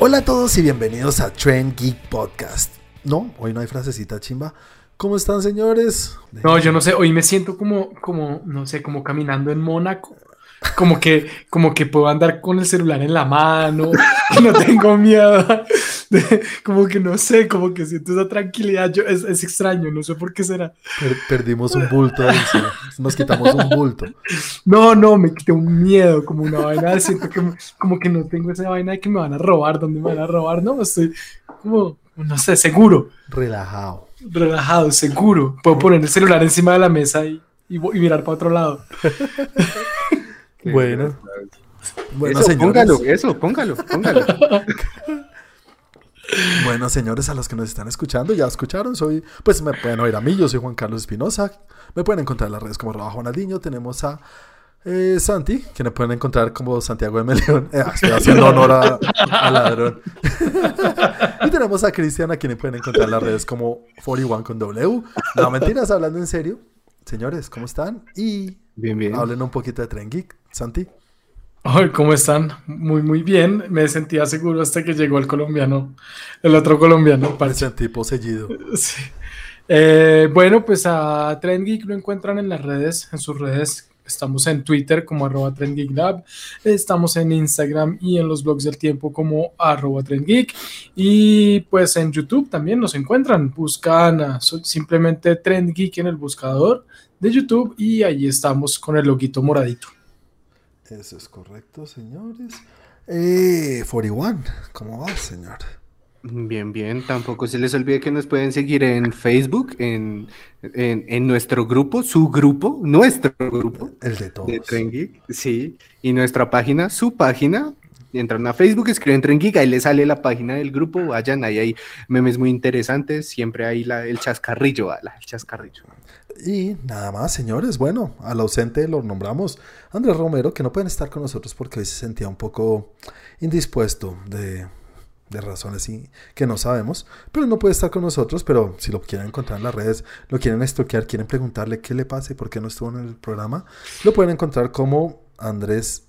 Hola a todos y bienvenidos a Trend Geek Podcast. No, hoy no hay frasecita chimba. ¿Cómo están, señores? No, yo no sé, hoy me siento como, como, no sé, como caminando en Mónaco. Como que, como que puedo andar con el celular en la mano, que no tengo miedo. como que no sé, como que siento esa tranquilidad. Yo, es, es extraño, no sé por qué será. perdimos un bulto, nos quitamos un bulto. No, no, me quité un miedo, como una vaina. Siento que como que no tengo esa vaina de que me van a robar, ¿dónde me van a robar? No, estoy como, no sé, seguro. Relajado. Relajado, seguro. Puedo poner el celular encima de la mesa y, y, y mirar para otro lado. Bueno. Bueno, eso, póngalo, eso, póngalo, póngalo. bueno, señores, a los que nos están escuchando, ya escucharon, soy, pues me pueden oír a mí, yo soy Juan Carlos Espinosa, me pueden encontrar en las redes como Roba Juanaldinho, tenemos a eh, Santi, que me pueden encontrar como Santiago de Meleón, eh, estoy haciendo honor a, ladrón. y tenemos a Cristian, a quien pueden encontrar en las redes como 41 con W. No, mentiras, hablando en serio. Señores, ¿cómo están? Y bien, bien. hablen un poquito de Tren Geek. Santi. Hoy, ¿cómo están? Muy, muy bien. Me sentía seguro hasta que llegó el colombiano, el otro colombiano. Parece un tipo seguido. Sí. Eh, bueno, pues a Trend Geek lo encuentran en las redes, en sus redes. Estamos en Twitter como arroba TrendGeekLab, estamos en Instagram y en los blogs del tiempo como arroba TrendGeek y pues en YouTube también nos encuentran, buscan simplemente TrendGeek en el buscador de YouTube y ahí estamos con el loguito moradito. Eso es correcto, señores. Eh, 41, ¿cómo va, señor? Bien, bien. Tampoco se les olvide que nos pueden seguir en Facebook, en, en, nuestro grupo, su grupo, nuestro grupo. El de todos. De sí. Y nuestra página, su página. Entran a Facebook, escriben Tren ahí les sale la página del grupo, vayan, ahí hay memes muy interesantes, siempre hay la, el chascarrillo, el chascarrillo. Y nada más, señores. Bueno, al ausente lo nombramos Andrés Romero, que no pueden estar con nosotros porque hoy se sentía un poco indispuesto de, de razones y, que no sabemos. Pero no puede estar con nosotros. Pero si lo quieren encontrar en las redes, lo quieren estoquear, quieren preguntarle qué le pasa y por qué no estuvo en el programa, lo pueden encontrar como Andrés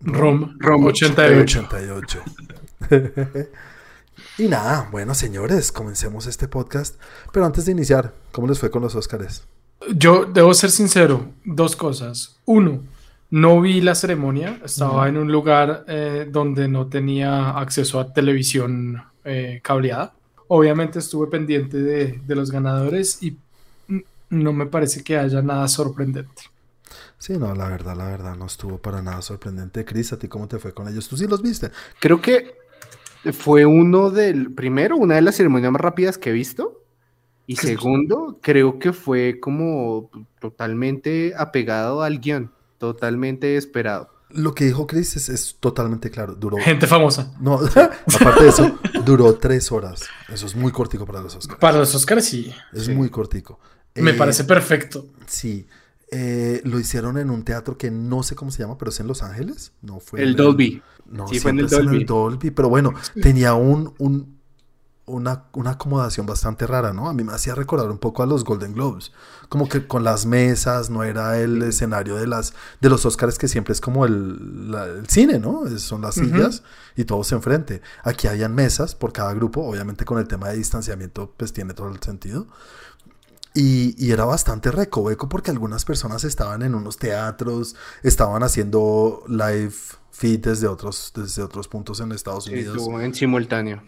Rom, Rom 88. 88. Y nada, bueno señores, comencemos este podcast. Pero antes de iniciar, ¿cómo les fue con los Óscares? Yo debo ser sincero, dos cosas. Uno, no vi la ceremonia, estaba en un lugar eh, donde no tenía acceso a televisión eh, cableada. Obviamente estuve pendiente de, de los ganadores y no me parece que haya nada sorprendente. Sí, no, la verdad, la verdad, no estuvo para nada sorprendente. Cris, ¿a ti cómo te fue con ellos? ¿Tú sí los viste? Creo que fue uno del, primero, una de las ceremonias más rápidas que he visto. Y segundo, creo que fue como totalmente apegado al guion, totalmente esperado. Lo que dijo Chris es, totalmente claro. Duró. Gente famosa. No, aparte de eso, duró tres horas. Eso es muy cortico para los Oscars. Para los Oscars, sí. Es muy cortico. Me eh, parece perfecto. Sí. Eh, lo hicieron en un teatro que no sé cómo se llama, pero es en Los Ángeles. No fue el Dolby. No, sí, fue en el Dolby. Pero bueno, tenía un, un una, una, acomodación bastante rara, ¿no? A mí me hacía recordar un poco a los Golden Globes. Como que con las mesas, no era el escenario de las de los Oscars que siempre es como el, cine, ¿no? son las sillas y todos enfrente. Aquí habían mesas por cada grupo, obviamente con el tema de distanciamiento, pues tiene todo el sentido. Y, era bastante recoveco porque algunas personas estaban en unos teatros, estaban haciendo live feed desde otros, desde otros puntos en Estados Unidos. en simultáneo.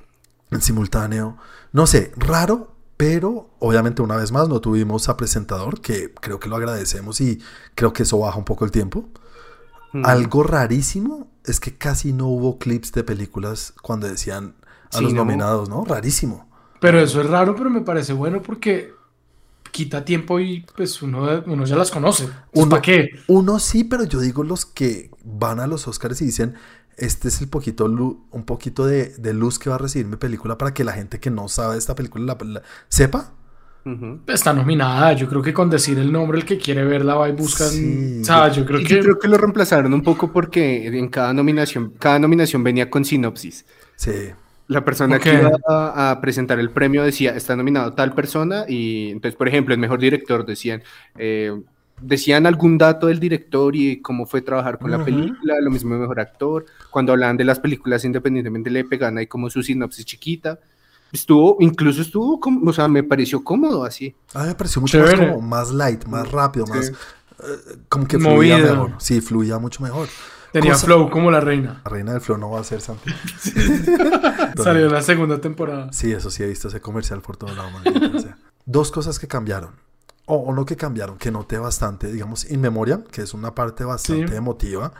En simultáneo. No sé, raro, pero obviamente una vez más no tuvimos a presentador, que creo que lo agradecemos y creo que eso baja un poco el tiempo. Hmm. Algo rarísimo es que casi no hubo clips de películas cuando decían a los nominados, ¿no? Rarísimo. Pero eso es raro, pero me parece bueno porque quita tiempo y pues uno, uno ya las conoce. ¿Para qué? Uno sí, pero yo digo los que van a los Oscars y dicen, este es el poquito un poquito de, luz que va a recibir mi película para que la gente que no sabe esta película la, sepa. Está nominada, yo creo que con decir el nombre el que quiere verla va y busca. o sea, yo creo que... Yo creo que lo reemplazaron un poco porque en cada nominación, cada nominación venía con sinopsis. Sí. La persona que iba a, presentar el premio decía, está nominado tal persona y entonces, por ejemplo, el mejor director decían, eh, decían algún dato del director y cómo fue trabajar con la película, lo mismo de mejor actor. Cuando hablaban de las películas independientemente le pegan ahí como su sinopsis chiquita. Estuvo, incluso estuvo, como, o sea, me pareció cómodo así. Ah, me pareció mucho más, como, más light, más rápido, más... Eh, como que fluía mejor. Sí, fluía mucho mejor. Tenía flow como la reina. La reina del flow no va a ser Santi. Salió en la segunda temporada. Sí, eso sí, he visto ese comercial por todo lado. Dos cosas que cambiaron. O, no que cambiaron, que noté bastante. Digamos, In Memoria, que es una parte bastante emotiva.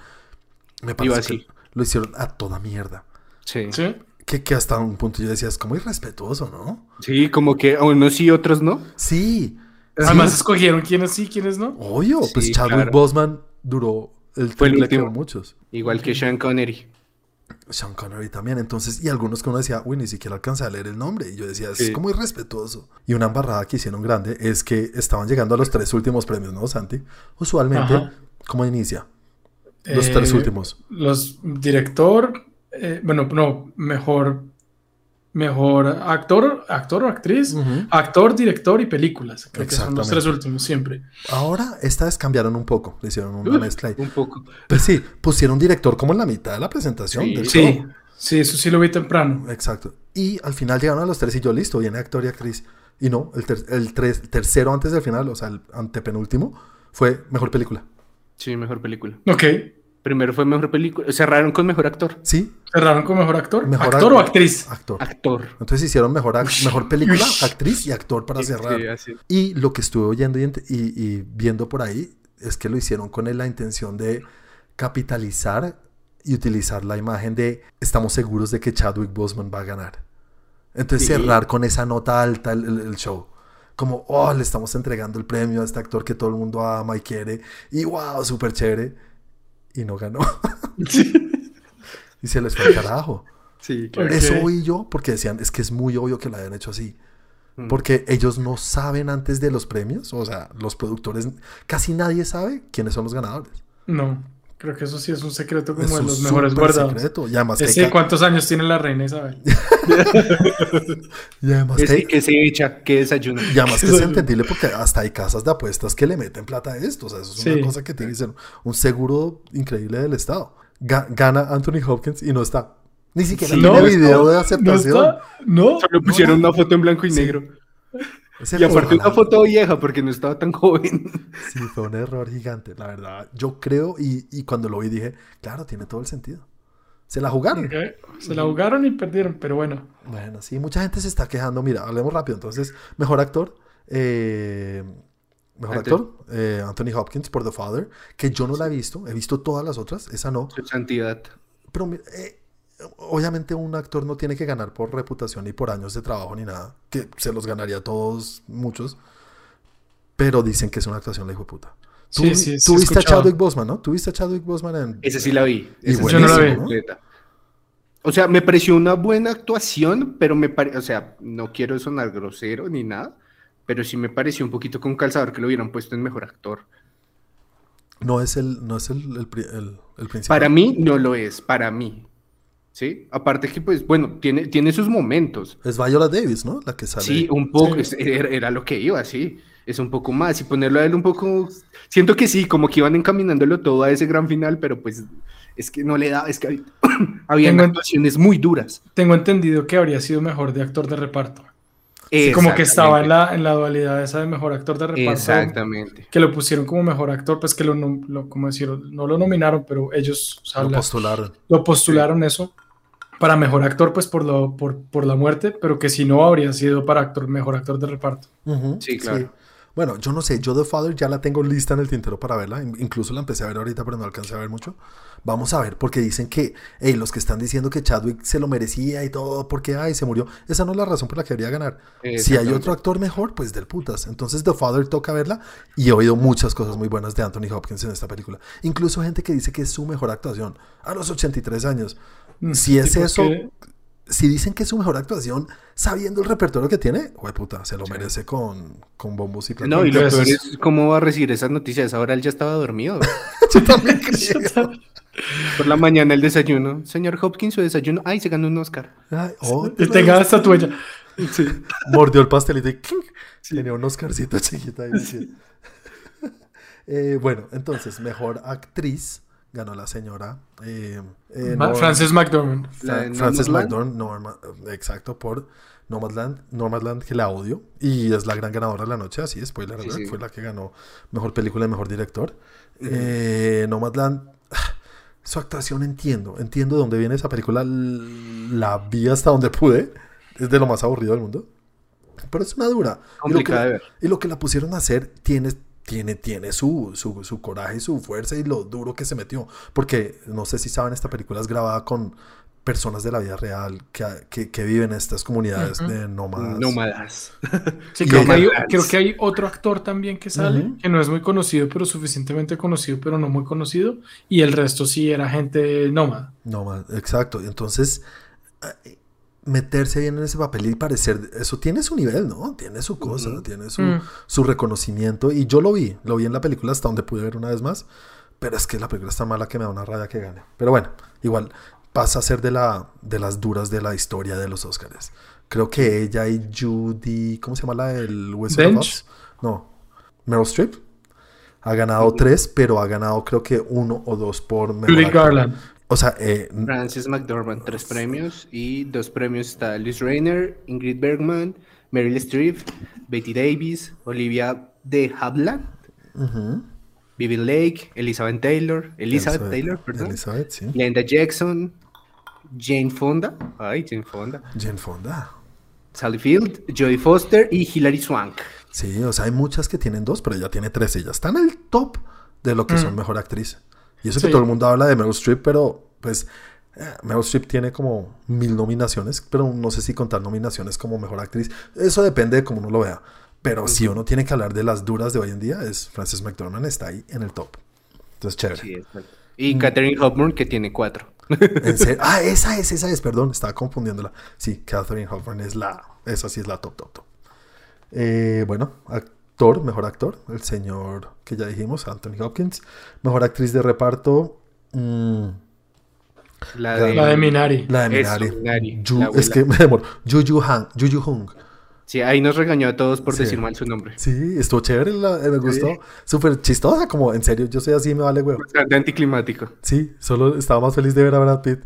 Me parece que lo hicieron a toda mierda. Sí. Sí. Que, que, hasta un punto yo decía, es como irrespetuoso, ¿no? Sí, como que unos sí, otros no. Sí. Además escogieron quiénes sí, quiénes no. Obvio, pues Chadwick Boseman duró el Fue el último. muchos. Igual que Sean Connery. Sean Connery también. Entonces, y algunos que uno decía, uy, ni siquiera alcanza a leer el nombre. Y yo decía, es como irrespetuoso. Y una embarrada que hicieron grande es que estaban llegando a los tres últimos premios, ¿no, Santi? Usualmente, ¿cómo inicia? Los tres Eh, últimos. Los director, eh, bueno, no, mejor, mejor actor, actor o actriz, actor, director y películas. Creo que son los tres últimos siempre. Ahora, esta vez cambiaron un poco. Le hicieron una Uf, mezcla ahí. Un poco. Pues sí, pusieron director como en la mitad de la presentación. Sí. del Sí, show. sí, eso sí lo vi temprano. Exacto. Y al final llegaron a los tres y yo, listo, viene actor y actriz. Y no, el, ter- el tres- tercero antes del final, o sea, el antepenúltimo, fue mejor película. Sí, mejor película. Ok, Primero fue mejor película. Cerraron con mejor actor. Sí, cerraron con mejor actor. Mejor ¿Actor ac- o actriz? actor. Actor. Entonces hicieron mejor, mejor película, Ush. actriz y actor para cerrar. Sí, así. Y lo que estuve oyendo y, ent- y- y viendo por ahí es que lo hicieron con la intención de capitalizar y utilizar la imagen de estamos seguros de que Chadwick Boseman va a ganar. Entonces Sí. cerrar con esa nota alta el, el- el show. Como, oh, le estamos entregando el premio a este actor que todo el mundo ama y quiere. Y wow, súper chévere. Y no ganó. y se les fue el carajo. Sí, claro. Eso oí yo porque decían, es que es muy obvio que lo hayan hecho así. Mm. Porque ellos no saben antes de los premios, o sea, los productores, casi nadie sabe quiénes son los ganadores. No, creo que eso sí es un secreto como Es de un los mejores guardados. secreto. Y además, que Ese, ¿Cuántos años tiene la reina Isabel? y además Que, que- sí, que se echa, que desayuna. y además que es entendible porque hasta hay casas de apuestas que le meten plata a esto. O sea, eso es Sí. una cosa que tiene que ser un seguro increíble del Estado. Ga- gana Anthony Hopkins y no está. Ni siquiera Sí, tiene no video de ¿No aceptación. está? ¿No? Solo pusieron una foto en blanco y Sí. negro. Ese Y aparte una foto vieja porque no estaba tan joven. Sí, fue un error gigante, la verdad. Yo creo, y, y cuando lo vi dije, claro, tiene todo el sentido. Se la jugaron. Se la jugaron y perdieron, pero bueno. Bueno, sí, mucha gente se está quejando. Mira, hablemos rápido. Entonces, mejor actor. eh, mejor Anthony. actor. eh, Anthony Hopkins por The Father. Que yo no la he visto. He visto todas las otras. Esa no. Su santidad. Pero mira, eh, obviamente un actor no tiene que ganar por reputación ni por años de trabajo ni nada. Que se los ganaría a todos, muchos. Pero dicen que es una actuación la hijo de puta. Tú, Sí, sí, sí, tú viste a. Chadwick Boseman, ¿no? Tú viste a Chadwick Boseman en... Ese sí la vi. Y Ese Yo no la vi. completa. O sea, me pareció una buena actuación, pero me pareció, o sea, no quiero sonar grosero ni nada, pero sí me pareció un poquito con calzador que lo hubieran puesto en mejor actor. No es el, no es el, el, pri- el- el principal. Para mí no lo es, para mí. ¿Sí? Aparte que, pues, bueno, tiene, tiene sus momentos. Es Viola Davis, ¿no? La que sale. Sí, un poco, Sí. es- era, era lo que iba, sí. Es un poco más y ponerlo a él un poco. Siento que sí, como que iban encaminándolo todo a ese gran final, pero pues es que no le da, es que había, actuaciones muy duras. Tengo entendido que habría sido mejor de actor de reparto. Sí, como que estaba en la, en la dualidad esa de mejor actor de reparto. Exactamente. Que lo pusieron como mejor actor, pues que lo, lo como decirlo, no lo nominaron, pero ellos o sea, Lo la- postularon. lo postularon eso para mejor actor, pues por, lo, por, por la muerte, pero que si no habría sido para actor, mejor actor de reparto. Sí, claro. Bueno, yo no sé, yo The Father ya la tengo lista en el tintero para verla, in- incluso la empecé a ver ahorita, pero no alcancé a ver mucho. Vamos a ver, porque dicen que, hey, los que están diciendo que Chadwick se lo merecía y todo, porque, ay, se murió, esa no es la razón por la que debería ganar. Si hay otro actor mejor, pues del putas. Entonces The Father toca verla y he oído muchas cosas muy buenas de Anthony Hopkins en esta película. Incluso gente que dice que es su mejor actuación a los 83 años. Mm, Si es eso, si dicen que es su mejor actuación, sabiendo el repertorio que tiene, güey puta, se lo Sí. merece con, con bombos y No, y lo peor es cómo va a recibir esas noticias. Ahora él ya estaba dormido. Yo también creo. Por la mañana el desayuno. Señor Hopkins, su desayuno. Ay, se ganó un Oscar. Ay, oh, Y tenga la estatuella. Mordió el pastelito y ¡clink! tenía un Oscarcito chiquito ahí. sí. Eh, bueno, entonces, mejor actriz ganó la señora eh, eh, Ma- Norm- Frances McDormand. Fra- Frances Nomadland. McDormand, Norma- exacto, por Nomadland, Nomadland, que la odio, y es la gran ganadora de la noche, así, spoiler Sí, fue la que ganó mejor película y mejor director. Eh, Nomadland, su actuación entiendo, entiendo de dónde viene esa película, la vi hasta donde pude, es de lo más aburrido del mundo, pero es una dura. Y lo que- Complicada de ver. y lo que la pusieron a hacer tiene, tiene, tiene su, su, su coraje, su fuerza y lo duro que se metió. Porque no sé si saben, esta película es grabada con personas de la vida real que, que, que viven en estas comunidades de nómadas. Nómadas. Sí, creo, que hay, Nomadlands. creo que hay otro actor también que sale, que no es muy conocido, pero suficientemente conocido, pero no muy conocido. Y el resto sí era gente nómada. Nómada, exacto. Y Entonces, eh, meterse bien en ese papel y parecer, eso tiene su nivel, ¿no? Tiene su cosa, Ujú. tiene su, Mm. su reconocimiento. Y yo lo vi, lo vi en la película hasta donde pude ver una vez más. Pero es que la película está mala que me da una raya que gane. Pero bueno, igual pasa a ser de, la, de las duras de la historia de los Oscars. Creo que ella y Judy, ¿cómo se llama la del Wizard of? No, Meryl Streep. Ha ganado tres, pero ha ganado creo que uno o dos por Judy. Garland. O sea, eh, Frances McDormand, tres premios. Y dos premios está Liz Rayner, Ingrid Bergman, Meryl Streep, Betty Davis, Olivia de Havilland, ujú. Vivi Lake, Elizabeth Taylor, Elizabeth, Taylor, perdón. Elizabeth, sí. Jackson, Jane Fonda, ay, Jane Fonda, Jane Fonda. Sally Field, Jodie Foster y Hilary Swank. Sí, o sea, hay muchas que tienen dos, pero ella tiene tres. Ella está en el top de lo que son Mm. mejor actriz. Y eso que todo el mundo habla de Meryl Streep, pero pues eh, Meryl Streep tiene como mil nominaciones, pero no sé si contar nominaciones como mejor actriz. Eso depende de cómo uno lo vea. Pero si uno tiene que hablar de las duras de hoy en día, es Frances McDormand está ahí en el top. Entonces, chévere. Sí. Y Catherine Hepburn, que tiene cuatro. En serio- Ah, esa es, esa es, perdón, estaba confundiéndola. Sí, Catherine Hepburn es la, esa sí es la top, top, top. Eh, bueno, actor, mejor actor, el señor que ya dijimos, Anthony Hopkins. Mejor actriz de reparto, mm, La de, La de Minari. la de Eso, Minari. Yu- la es que me demoro. Juju Han, Juju Hung. Sí, ahí nos regañó a todos por Sí. decir mal su nombre. Sí, estuvo chévere, la- eh, me gustó. Súper chistosa, como en serio, yo soy así, me vale huevo. Bastante anticlimático. Sí, solo estaba más feliz de ver a Brad Pitt.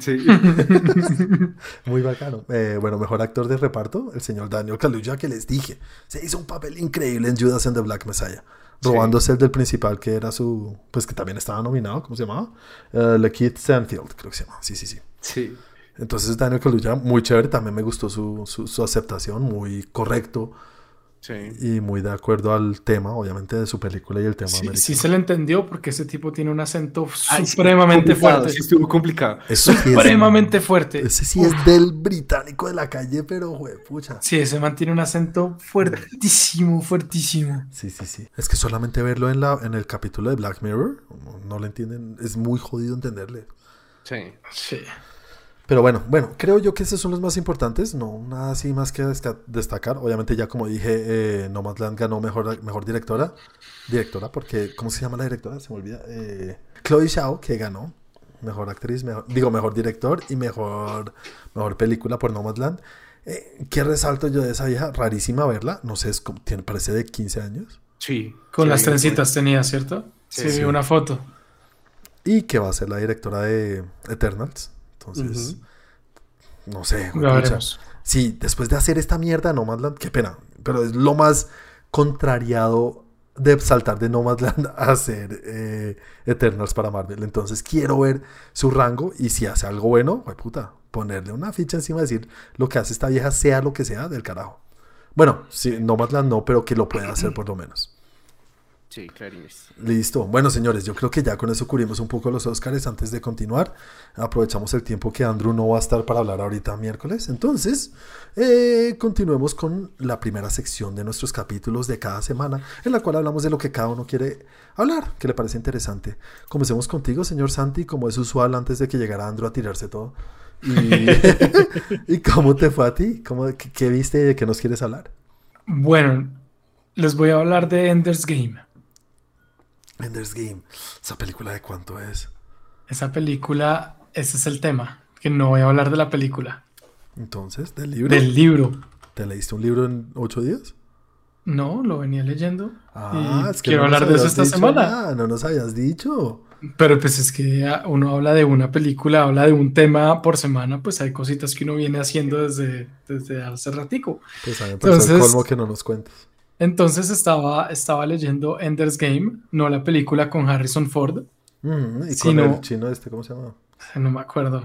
Sí. Muy bacano. Eh, bueno, mejor actor de reparto, el señor Daniel Kaluuya, que les dije. Se hizo un papel increíble en Judas and the Black Messiah. Sí. Robándose el del principal, que era su. Pues que también estaba nominado, ¿cómo se llamaba? Uh, Lakeith Stanfield, creo que se llama. Sí, sí, sí. sí. Entonces, Daniel Kaluuya, muy chévere. También me gustó su, su, su aceptación, muy correcto Sí. y muy de acuerdo al tema, obviamente, de su película y el tema Sí, americano. sí se le entendió porque ese tipo tiene un acento Ay, sí, supremamente complicado, fuerte. Sí, estuvo complicado. Eso sí es- Supremamente fuerte. Ese sí es del británico de la calle, pero, pucha. Sí, ese mantiene un acento fuertísimo, fuertísimo. Sí, sí, sí. Es que solamente verlo en, la, en el capítulo de Black Mirror, no, no lo entienden, es muy jodido entenderle. Sí. Sí. Pero bueno, bueno, creo yo que esos son los más importantes, no nada así más que destacar. Obviamente ya como dije, eh, Nomadland ganó mejor, mejor directora, directora, porque, ¿cómo se llama la directora? Se me olvida. Eh, Chloe Zhao, que ganó mejor actriz, mejor, digo, mejor director y mejor, mejor película por Nomadland. Eh, ¿Qué resalto yo de esa vieja? Rarísima verla, no sé, es como, tiene, parece de 15 años. Sí. Con Sí, las trencitas tenía, ¿cierto? Sí, Sí, sí. una foto. y que va a ser la directora de Eternals. Entonces, no sé. Sí, después de hacer esta mierda Nomadland, qué pena, pero es lo más contrariado de saltar de Nomadland a hacer eh, Eternals para Marvel. Entonces quiero ver su rango y si hace algo bueno, pues puta, ponerle una ficha encima y decir lo que hace esta vieja, sea lo que sea, del carajo. Bueno, sí, Nomadland no, pero que lo pueda hacer por lo menos. Sí, clarines. Listo. Bueno, señores, yo creo que ya con eso cubrimos un poco los Oscars antes de continuar. Aprovechamos el tiempo que Andrew no va a estar para hablar ahorita miércoles. Entonces, eh, continuemos con la primera sección de nuestros capítulos de cada semana, en la cual hablamos de lo que cada uno quiere hablar, que le parece interesante. Comencemos contigo, señor Santi, como es usual antes de que llegara Andrew a tirarse todo. ¿Y, ¿y cómo te fue a ti? ¿Cómo, qué, qué viste y de qué nos quieres hablar? Bueno, les voy a hablar de Ender's Game. Ender's Game. ¿Esa película de cuánto es? Esa película, ese es el tema, que no voy a hablar de la película, Entonces, del libro. del libro. ¿Te leíste un libro en ocho días? No, lo venía leyendo. Ah, y es que quiero no nos hablar de eso esta dicho semana. nada, no nos habías dicho. Pero pues es que ah, uno habla de una película, habla de un tema por semana, pues hay cositas que uno viene haciendo desde, desde hace ratico. Pues a mí me pareció el Entonces- colmo que no nos cuentes. Entonces estaba, estaba leyendo Ender's Game, no la película con Harrison Ford, Mm, y Sí, con el chino este, ¿cómo se llama? no me acuerdo.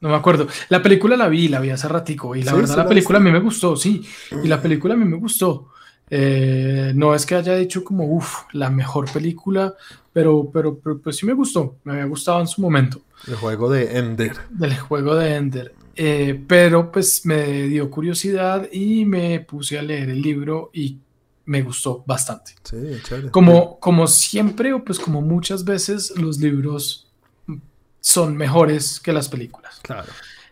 No me acuerdo. La película la vi, la vi hace ratico y la ¿Sí? verdad ¿Sí la la película a mí me gustó, sí. Y la película a mí me gustó. Eh, no es que haya dicho como, uff, la mejor película, pero, pero, pero pues sí me gustó, me había gustado en su momento. El juego de Ender. del juego de Ender. Eh, pero pues me dio curiosidad y me puse a leer el libro y me gustó bastante. Sí, chévere. Como, como siempre o pues como muchas veces los libros son mejores que las películas. Claro.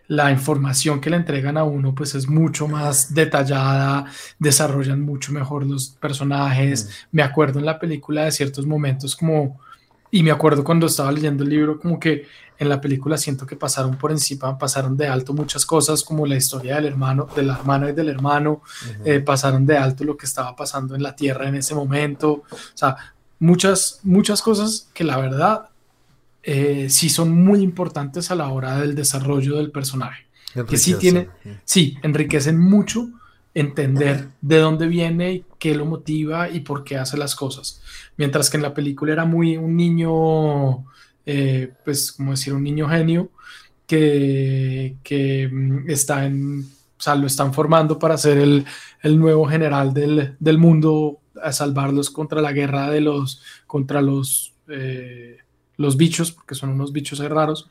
La información que le entregan a uno pues es mucho más detallada, desarrollan mucho mejor los personajes. Mm. Me acuerdo en la película de ciertos momentos como, y me acuerdo cuando estaba leyendo el libro como que en la película siento que pasaron por encima, pasaron de alto muchas cosas como la historia del hermano, de la hermana y del hermano, eh, pasaron de alto lo que estaba pasando en la Tierra en ese momento, o sea, muchas, muchas cosas que la verdad eh, sí son muy importantes a la hora del desarrollo del personaje. que sí tiene-. Sí, enriquecen mucho entender de dónde viene y qué lo motiva y por qué hace las cosas. Mientras que en la película era muy un niño, eh, pues, como decir, un niño genio que, que mm, está en, o sea, lo están formando para ser el, el nuevo general del, del mundo, a salvarlos contra la guerra de los, contra los, eh, los bichos, porque son unos bichos raros.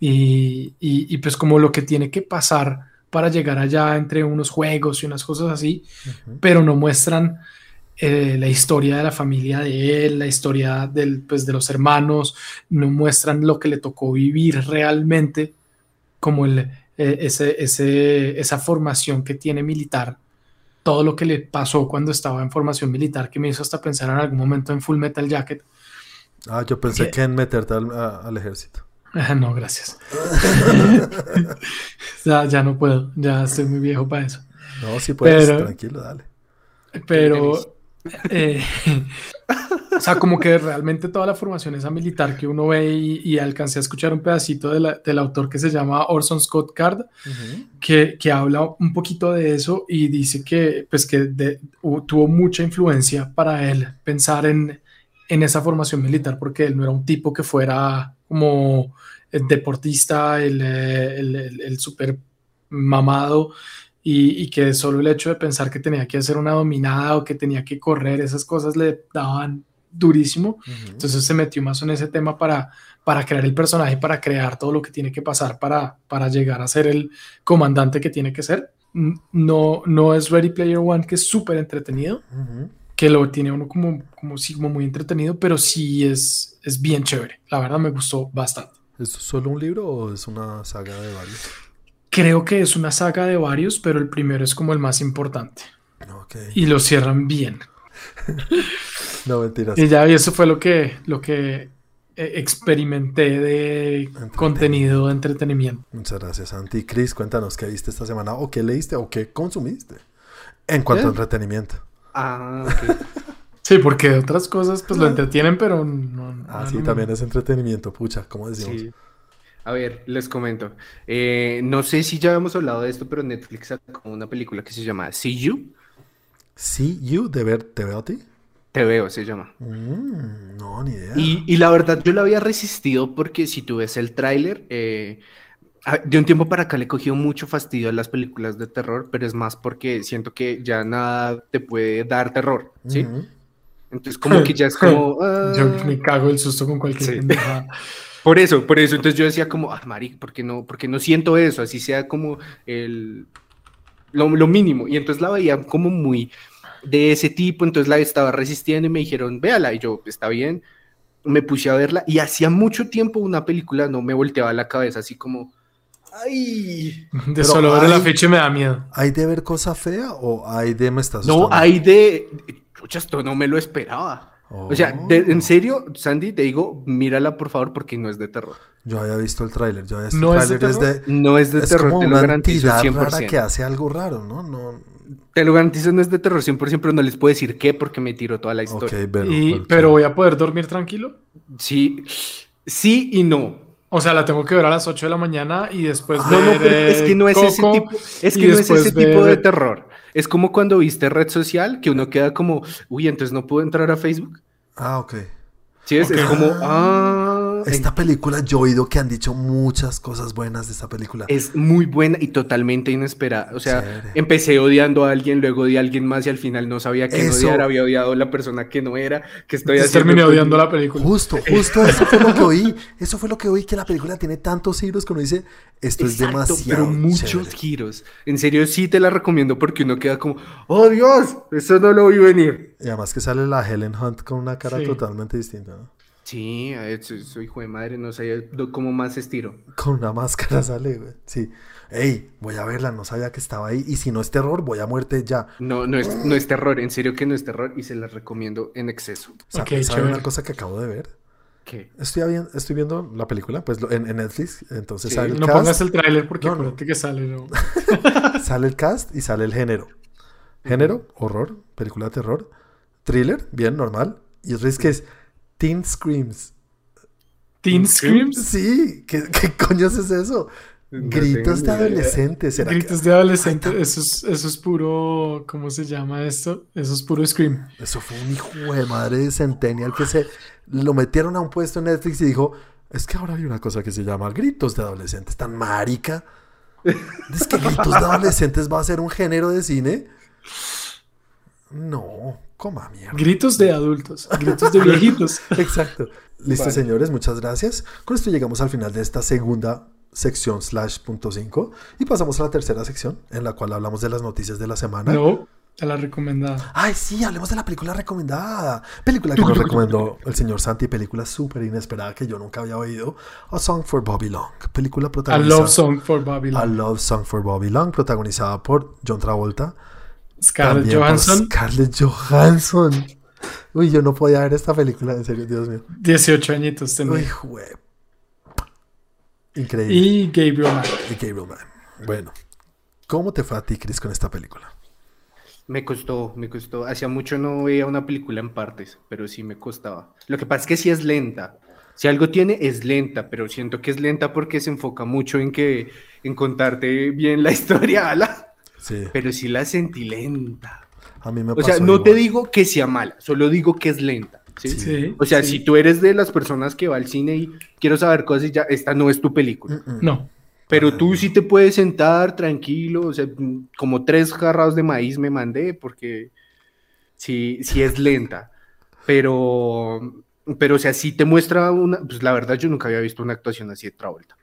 Y- y, pues como lo que tiene que pasar para llegar allá entre unos juegos y unas cosas así, Ujú. pero no muestran eh, la historia de la familia de él, la historia del, pues, de los hermanos, no muestran lo que le tocó vivir realmente, como el, eh, ese, ese- esa formación que tiene militar, todo lo que le pasó cuando estaba en formación militar, que me hizo hasta pensar en algún momento en Full Metal Jacket. Ah, yo pensé ¿Qué? que en meterte al, a- al ejército. Ah, No, gracias. ya, ya no puedo, ya estoy muy viejo para eso. No, sí puedes, Pero- tranquilo, dale. Pero, eh, o sea, como que realmente toda la formación esa militar que uno ve y, y alcancé a escuchar un pedacito de la- del autor que se llama Orson Scott Card, que, que habla un poquito de eso y dice que, pues, que de- tuvo mucha influencia para él pensar en, en esa formación militar, porque él no era un tipo que fuera como el deportista, el, eh, el, el- el súper mamado, y, y que solo el hecho de pensar que tenía que hacer una dominada o que tenía que correr, esas cosas le daban durísimo. Ujú. Entonces se metió más en ese tema para, para crear el personaje, para crear todo lo que tiene que pasar para, para llegar a ser el comandante que tiene que ser. No, no es Ready Player One, que es súper entretenido. Que lo tiene uno como, como, sí, como muy entretenido, pero sí es, es bien chévere. La verdad me gustó bastante. ¿Es solo un libro o es una saga de varios? Creo que es una saga de varios, pero el primero es como el más importante. Y lo cierran bien. No, mentiras. Y ya, y eso fue lo que, lo que eh, experimenté de contenido de entretenimiento. Muchas gracias, Santi. Chris, cuéntanos qué viste esta semana o qué leíste o qué consumiste en cuanto a entretenimiento. Ah, ok. Sí, porque otras cosas pues lo entretienen, pero no. Ah, no- sí, no- también es entretenimiento, pucha, ¿cómo decimos? Sí. A ver, les comento. Eh, no sé si ya habíamos hablado de esto, pero Netflix sacó una película que se llama See You. See You, de ver, ¿te veo a ti? Te veo, se llama. Mm, no, ni idea. Y, y la verdad, yo la había resistido porque si tú ves el tráiler, eh, de un tiempo para acá le he cogido mucho fastidio a las películas de terror, pero es más porque siento que ya nada te puede dar terror, ¿sí? Entonces como que ya es como... ah, Yo me cago el susto con cualquier Sí. Por eso, por eso. Entonces yo decía como, ah, Mari, ¿por qué no, por qué no siento eso? Así sea como el, lo, lo mínimo. Y entonces la veía como muy de ese tipo, entonces la estaba resistiendo y me dijeron, véala. Y yo, está bien. Me puse a verla y hacía mucho tiempo una película no me volteaba la cabeza, así como, ay. De Pero solo ver hay- afiche me da miedo. ¿Hay de ver cosa fea o hay de me estás No, hay de, chucha, esto no me lo esperaba. O sea, de- Oh. en serio, Sandy, te digo, mírala por favor porque no es de terror. Yo había visto el tráiler, yo había visto ¿No el es de. No es de Es terror, como te lo una garantizo entidad 100%. rara que hace algo raro, ¿no? No, Te lo garantizo, no es de terror 100%, pero no les puedo decir qué porque me tiró toda la historia. Ok, bueno, Y- bueno, pero voy a poder dormir tranquilo. Sí, sí y no. O sea, la tengo que ver a las 8 de la mañana y después No, no, ver, pero es que no es ese tipo, es que no es ese tipo de terror. Es como cuando viste red social que uno queda como, uy, entonces no puedo entrar a Facebook. Ah, ok. Sí, es, es como, ah, Esta película, yo he oído que han dicho muchas cosas buenas de esta película. es muy buena y totalmente inesperada. O sea, Chévere. empecé odiando a alguien, luego odié a alguien más y al final no sabía que Eso- odiar, había odiado a la persona que no era, que estoy Entonces haciendo. terminé con- odiando la película. Justo, justo eso fue lo que oí. Eso fue lo que oí, que la película tiene tantos giros que uno dice, esto es demasiado pero muchos chévere. giros. En serio, sí te la recomiendo porque uno queda como, oh Dios, eso no lo vi venir. Y además que sale la Helen Hunt con una cara Sí. totalmente distinta, ¿no? Sí, soy hijo de madre, no sé cómo más estiro. Con una máscara sale, güey. Sí. Ey, voy a verla, no sabía que estaba ahí. Y si no es terror, voy a muerte ya. No, no es, no es terror, en serio que no es terror y se las recomiendo en exceso. Sa- Ok, ¿Saben chévere. una cosa que acabo de ver? ¿Qué? Estoy, vi- estoy viendo la película, pues en, en Netflix. Entonces Sí. sale el No cast. pongas el tráiler porque No, no. acuérdate que sale. ¿no? Sale el cast y sale el género. Género, horror, película de terror, thriller, bien, normal. Y el que es Teen Screams. Teen Screams. Sí, ¿qué, qué coños es eso? No Gritos de adolescentes. ¿será que- Gritos de adolescente. Eso es, eso es puro. ¿Cómo se llama esto? Eso es puro Scream. Eso fue un hijo de madre de Centennial que se lo metieron a un puesto en Netflix y dijo, es que ahora hay una cosa que se llama gritos de adolescentes, tan marica. Es que gritos de adolescentes va a ser un género de cine. No, coma mierda. Gritos de adultos. Gritos de viejitos. Exacto. Listo, Vale. señores, muchas gracias. Con esto llegamos al final de esta segunda sección slash punto 5 y pasamos a la tercera sección en la cual hablamos de las noticias de la semana. No, te la recomendada. Ay, sí, hablemos de la película recomendada. Película que nos recomendó el señor Santi, película súper inesperada que yo nunca había oído. A Song for Bobby Long. Película A protagonizada. Love Song for A Babylon. Love Song for Bobby Long, protagonizada por John Travolta. Scarlett también Johansson. Scarlett Johansson. Uy, yo no podía ver esta película, en serio, Dios mío. 18 añitos tenía. Uy, jue... Increíble. Y Gabriel. Y Gabriel Man. Bueno, ¿cómo te fue a ti, Chris, con esta película? Me costó, me costó. Hacía mucho no veía una película en partes, pero sí me costaba. Lo que pasa es que sí es lenta. Si algo tiene, es lenta, pero siento que es lenta porque se enfoca mucho en que en contarte bien la historia, ala. Sí, Pero sí la sentí lenta. a mí me O sea, no te digo que sea mala, solo digo que es lenta. ¿sí? Sí. Sí. O sea, sí. si tú eres de las personas que va al cine y quiero saber cosas, y ya esta no es tu película. Mm, mm. No. Pero tú sí te puedes sentar tranquilo, o sea, como tres jarrados de maíz me mandé porque sí, sí es lenta. Pero, pero o sea, sí te muestra una, pues la verdad yo nunca había visto una actuación así de Travolta.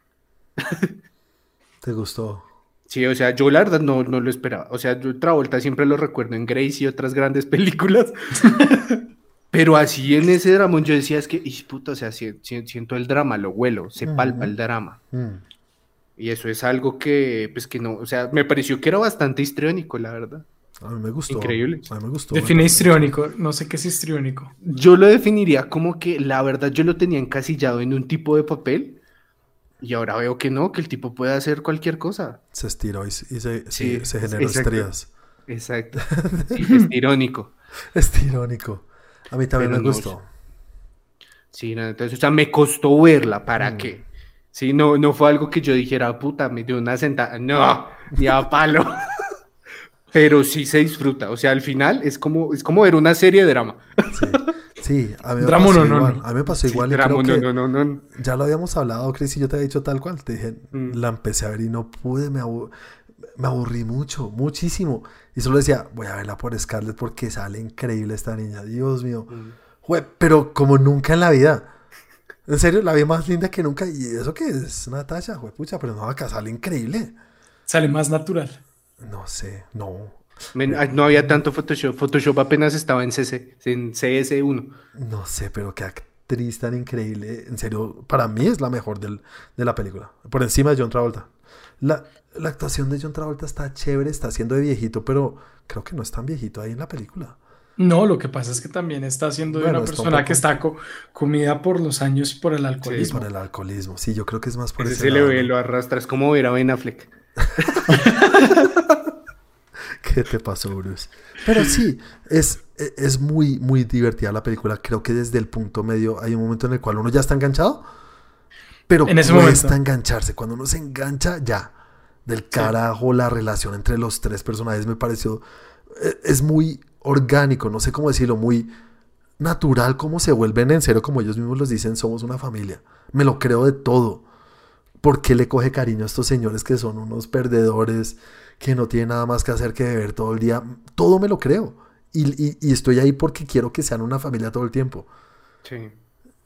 ¿Te gustó? Sí, o sea, yo la verdad no, no lo esperaba. O sea, yo Travolta siempre lo recuerdo en Grace y otras grandes películas. Pero así en ese drama yo decía, es que, "Ish, puta, o sea, si- si- siento el drama, lo huelo, se palpa el drama. Mm. Y eso es algo que, pues que no, o sea, me pareció que era bastante histriónico, la verdad. A mí me gustó. Increíble. A mí me gustó. Define histriónico. No sé qué es histriónico. Yo lo definiría como que la verdad yo lo tenía encasillado en un tipo de papel y ahora veo que no, que el tipo puede hacer cualquier cosa. Se estiró y, se- y se, Sí, se generó exacto. estrías. Exacto. Sí, es irónico. Es irónico. A mí también Pero me no, gustó. Sí, no, entonces, o sea, me costó verla, ¿para Mm. qué? Sí, no, no fue algo que yo dijera, puta, me dio una sentada. No, ni a palo. Pero sí se disfruta. O sea, al final es como, es como ver una serie de drama. Sí, sí a mí me pasó no, igual. no. A mí me pasó igual. y Drama, creo no, que no, no, no. Ya lo habíamos hablado, Chris, y yo te había dicho tal cual. Te dije, Mm. la empecé a ver y no pude, me, abu- me aburrí mucho, muchísimo. Y solo decía, voy a verla por Scarlett porque sale increíble esta niña, Dios mío. Mm. Jue, pero como nunca en la vida. En serio, la vi más linda que nunca. ¿Y eso qué es? Natasha, pucha, pero no, acá sale increíble. Sale más natural. No sé, no. No había tanto Photoshop. Photoshop apenas estaba en CC, en CS1. No sé, pero qué actriz tan increíble. En serio, para mí es la mejor del- de la película. Por encima de John Travolta. La, la actuación de John Travolta está chévere, está haciendo de viejito, pero creo que no es tan viejito ahí en la película. No, lo que pasa es que también está siendo de Bueno, una persona poco- que está co- comida por los años y por el alcoholismo. por el alcoholismo. Sí, yo creo que es más por Ese ese se le ve, ¿no? lo arrastra. Es como ver a Ben Affleck. ¿Qué te pasó, Bruce? Pero sí, es, es muy, muy divertida la película. Creo que desde el punto medio hay un momento en el cual uno ya está enganchado, pero En ese cuesta momento. engancharse. Cuando uno se engancha, ya. Del carajo, la relación entre los tres personajes me pareció. eh, Es muy orgánico, no sé cómo decirlo, muy natural como se vuelven en serio, como ellos mismos los dicen, somos una familia. Me lo creo de todo. ¿Por qué le coge cariño a estos señores que son unos perdedores, que no tienen nada más que hacer que beber todo el día? Todo me lo creo. Y, y- y estoy ahí porque quiero que sean una familia todo el tiempo. Sí.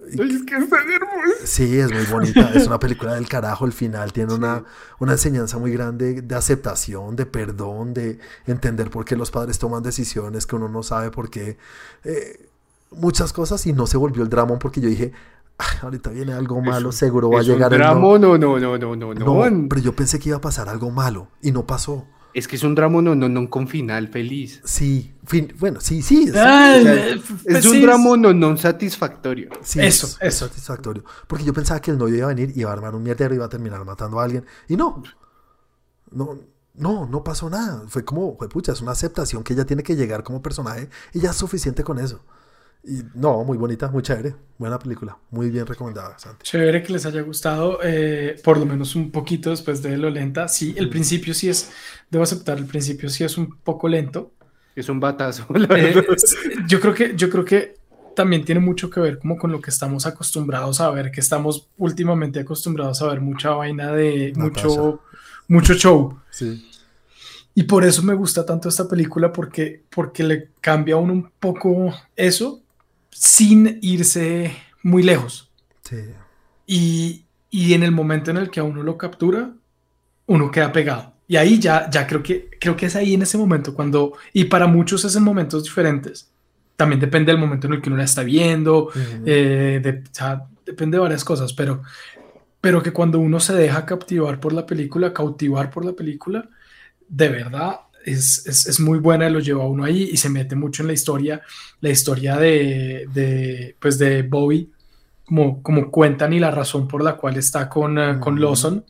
Es que están hermosos. Sí, es muy bonita. Es una película del carajo. El final tiene una, una enseñanza muy grande de aceptación, de perdón, de entender por qué los padres toman decisiones que uno no sabe por qué. eh, muchas cosas y no se volvió el drama porque yo dije, "Ay, ahorita viene algo malo, seguro va a ¿Es un llegar el no". drama? No, no, no, no, no, no. No, pero yo pensé que iba a pasar algo malo y no pasó. Es que es un drama no, no, no con final feliz. Sí, fin, bueno, sí, sí. es- Ah, O sea, eh, es pues un sí, drama no, no satisfactorio. Sí, Eso, es, eso. satisfactorio. Porque yo pensaba que el novio iba a venir y iba a armar un mierdero y iba a terminar matando a alguien. Y no. No, no, no pasó nada. Fue como, fue pucha, es una aceptación que ella tiene que llegar como personaje y ya es suficiente con eso. Y no, muy bonita, muy chévere. Buena película. Muy bien recomendada, Santi. Chévere que les haya gustado, eh, por lo menos un poquito después de lo lenta. Sí, el principio sí es, debo aceptar, el principio sí es un poco lento. Es un batazo. la Eh, yo creo que, yo creo que también tiene mucho que ver como con lo que estamos acostumbrados a ver, que estamos últimamente acostumbrados a ver mucha vaina de Natasha. mucho, mucho show. Sí. Y por eso me gusta tanto esta película, porque, porque le cambia a uno un poco eso sin irse muy lejos. Sí. Y, y en el momento en el que a uno lo captura, uno queda pegado. Y ahí ya, ya creo que, creo que es ahí en ese momento cuando, y para muchos es en momentos diferentes. También depende del momento en el que uno la está viendo, eh, de- o sea, depende de varias cosas, pero, pero que cuando uno se deja captivar por la película, cautivar por la película, de verdad es, es, es muy buena, lo lleva a uno ahí y se mete mucho en la historia, la historia de, de, pues de Bobby, como, como cuentan y la razón por la cual está con, eh, con Ujú. Lawson,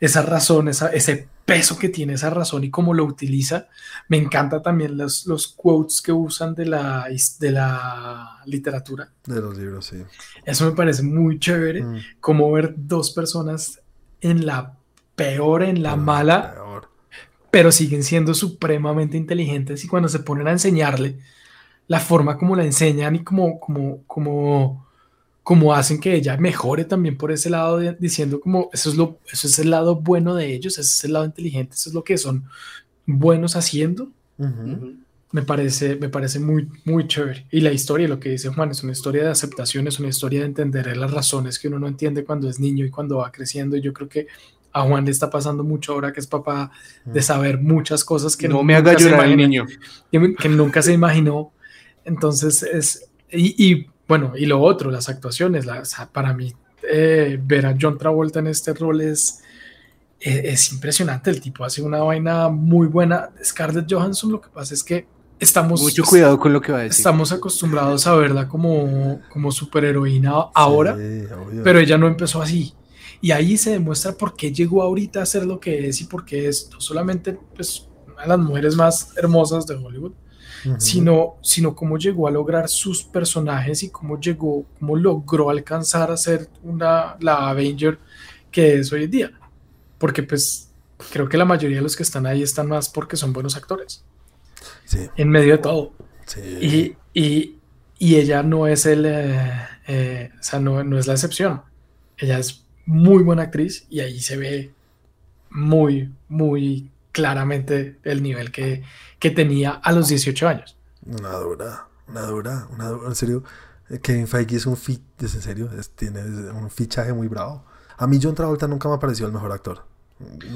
esa razón, esa, ese peso que tiene esa razón y cómo lo utiliza. Me encanta también los, los quotes que usan de la, de la literatura. De los libros, sí. Eso me parece muy chévere, Mm. como ver dos personas en la peor, en la mala. Pero siguen siendo supremamente inteligentes y cuando se ponen a enseñarle, la forma como la enseñan y como, como, como, como hacen que ella mejore también por ese lado, de- diciendo como eso es, lo, eso es el lado bueno de ellos, ese es el lado inteligente, eso es lo que son buenos haciendo, me parece, me parece muy, muy chévere. Y la historia, lo que dice Juan, es una historia de aceptación, es una historia de entender las razones que uno no entiende cuando es niño y cuando va creciendo. Y yo creo que a Juan le está pasando mucho ahora que es papá de Mm. saber muchas cosas que no me haga llorar el niño. que, nunca se imaginó. Entonces es, y, y, bueno, y lo otro, las actuaciones, la- o sea, para mí eh, ver a John Travolta en este rol es, es, es impresionante, el tipo hace una vaina muy buena. Scarlett Johansson, lo que pasa es que estamos... Mucho cuidado con lo que va a decir. Estamos acostumbrados a verla como, como superheroína ahora, Sí, pero ella no empezó así. Y ahí se demuestra por qué llegó ahorita a ser lo que es y por qué es no solamente pues, una de las mujeres más hermosas de Hollywood, Ujú. sino, sino cómo llegó a lograr sus personajes y cómo llegó, cómo logró alcanzar a ser una, la Avenger que es hoy en día. Porque pues creo que la mayoría de los que están ahí están más porque son buenos actores, Sí, en medio de todo. sí. Y, y, y ella no es el, eh, eh, o sea, no, no es la excepción. Ella es muy buena actriz y ahí se ve muy, muy claramente el nivel que, que tenía a los 18 años. Una dura, una dura, una dura. En serio, eh, Kevin Feige es un fit, es en serio, es- tiene un fichaje muy bravo. A mí John Travolta nunca me ha parecido el mejor actor.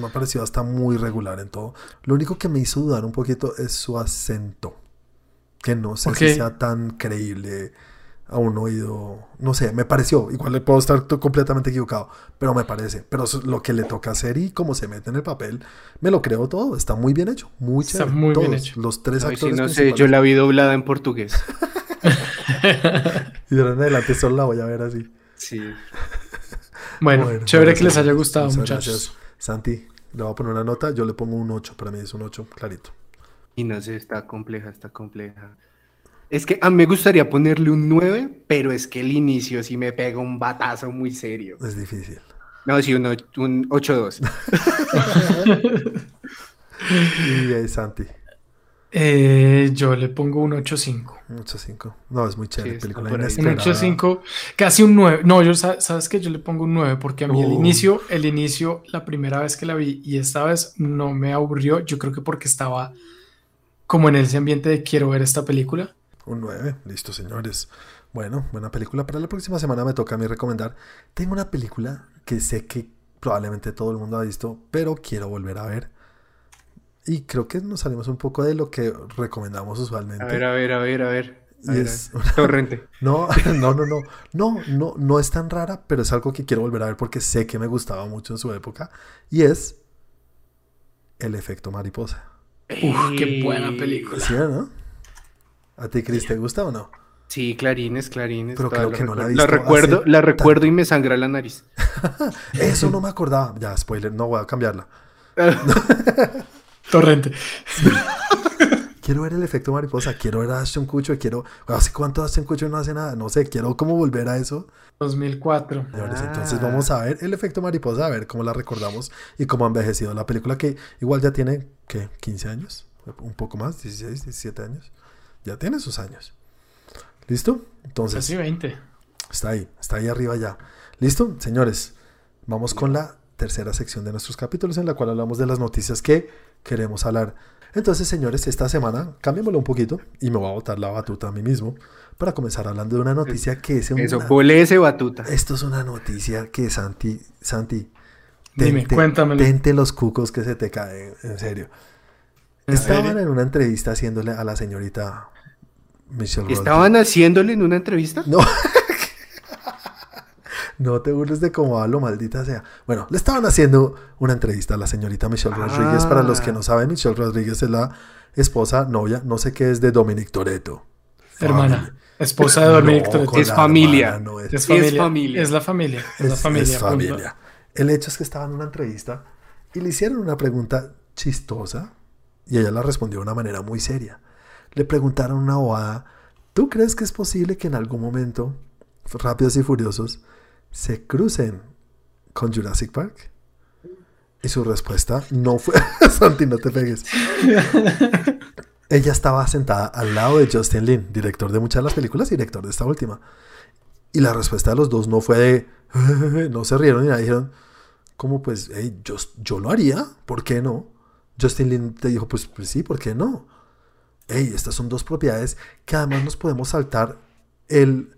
Me ha parecido hasta muy regular en todo. Lo único que me hizo dudar un poquito es su acento. Que no sé ¿Por si sea tan creíble a un oído. No sé, me pareció. Igual le puedo estar completamente equivocado, pero me parece. Pero eso es lo que le toca hacer y cómo se mete en el papel, me lo creo todo. Está muy bien hecho. Muy Está chévere. muy bien Todos, hecho. Los tres Ay, actores. no sé, yo la vi doblada en portugués. Y de ahora en adelante solo la voy a ver así. Sí. Bueno, Bueno, chévere que les haya gustado, Muchas muchachos. gracias. Santi, le voy a poner una nota. Yo le pongo un 8. Para mí es un 8 clarito. Y no sé, está compleja, está compleja. Es que a mí me gustaría ponerle un 9, pero es que el inicio sí me pega un batazo muy serio. Es difícil. No, sí, un, un 8-2. y ahí, Santi. Eh, yo le pongo un 8-5. Un 8-5. No, es muy chévere. Sí, película un 8-5. Casi un 9. No, yo, sabes que yo le pongo un 9 porque a mí el uh. inicio, el inicio, la primera vez que la vi y esta vez no me aburrió. Yo creo que porque estaba como en ese ambiente de quiero ver esta película. Un 9. Listo, señores. Bueno, buena película. Para la próxima semana me toca a mí recomendar. Tengo una película que sé que probablemente todo el mundo ha visto, pero quiero volver a ver. Y creo que nos salimos un poco de lo que recomendamos usualmente. A ver, a ver, a ver, a ver. y es torrente. No, no, no, no. No, no, no es tan rara, pero es algo que quiero volver a ver porque sé que me gustaba mucho en su época. Y es El efecto mariposa. Uf, qué buena película. ¿Sí, no? ¿A ti, Chris, te gusta o no? Sí, clarines, clarines. Pero creo que no la he visto. La recuerdo, la recuerdo y me sangra la nariz. Eso no me acordaba. Ya, spoiler, no voy a cambiarla. Torrente. quiero ver el efecto mariposa, quiero ver a Ashton Kutcher, quiero... ¿Hace cuánto Ashton Kutcher no hace nada? No sé, quiero cómo volver a eso. 2004. Entonces vamos a ver el efecto mariposa, a ver cómo la recordamos y cómo ha envejecido la película que igual ya tiene, ¿qué? ¿15 años? Un poco más, 16, 17 años. Ya tiene sus años. ¿Listo? Entonces... Casi 20. Está ahí, está ahí arriba ya. ¿Listo? Señores, vamos con la tercera sección de nuestros capítulos en la cual hablamos de las noticias que queremos hablar. Entonces, señores, esta semana cambiémoslo un poquito y me voy a botar la batuta a mí mismo para comenzar hablando de una noticia que es Eso, pole ese batuta. Esto es una noticia que Santi, Santi, Dime, cuéntame. Tente los cucos que se te caen, en serio. Estaban en una entrevista haciéndole a la señorita Michelle ¿Estaban haciéndole en una entrevista? No. No te burles de cómo hablo, maldita sea. Bueno, le estaban haciendo una entrevista a la señorita Michelle ah. Rodríguez. Para los que no saben, Michelle Rodríguez es la esposa, novia, no sé qué es de Dominic Toretto. Hermana. Esposa de Dominic Toretto. Es familia. es, familia. es la familia. Es, la familia. Es familia. El hecho es que estaba en una entrevista y le hicieron una pregunta chistosa y ella la respondió de una manera muy seria. Le preguntaron una bobada, ¿tú crees que es posible que en algún momento, Rápidos y Furiosos, se crucen con Jurassic Park? Y su respuesta no fue, Santi, no te pegues. Ella estaba sentada al lado de Justin Lin, director de muchas de las películas y director de esta última. Y la respuesta de los dos no fue de, no se rieron y dijeron, como pues, yo, yo lo haría, ¿por qué no? Justin Lin te dijo, pues, pues sí, ¿por qué no? Hey, estas son dos propiedades que además nos podemos saltar el,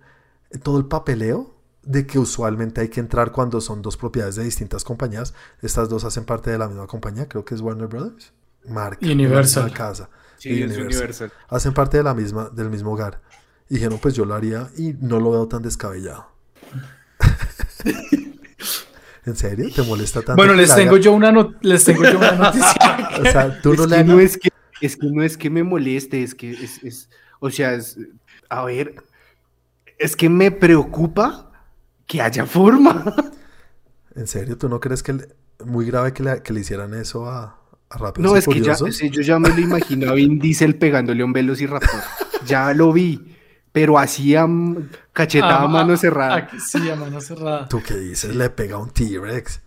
todo el papeleo de que usualmente hay que entrar cuando son dos propiedades de distintas compañías. Estas dos hacen parte de la misma compañía, creo que es Warner Brothers. Marca. Universal. casa. Sí, Universal. Hacen parte de la misma, del mismo hogar. Y dijeron, pues yo lo haría y no lo veo tan descabellado. ¿En serio? ¿Te molesta tanto? Bueno, les tengo, yo una les tengo yo una noticia. o sea, tú no le no es que es que no es que me moleste, es que es, es o sea, es, a ver, es que me preocupa que haya forma. ¿En serio? ¿Tú no crees que muy grave que le, que le, hicieran eso a, a Rápidos No, es que ya, yo ya me lo imagino a Vin Diesel pegándole un Velociraptor. ya lo vi, pero hacía cachetada a, mano cerrada. sí, a mano cerrada. ¿Tú qué dices? Le pega un T-Rex.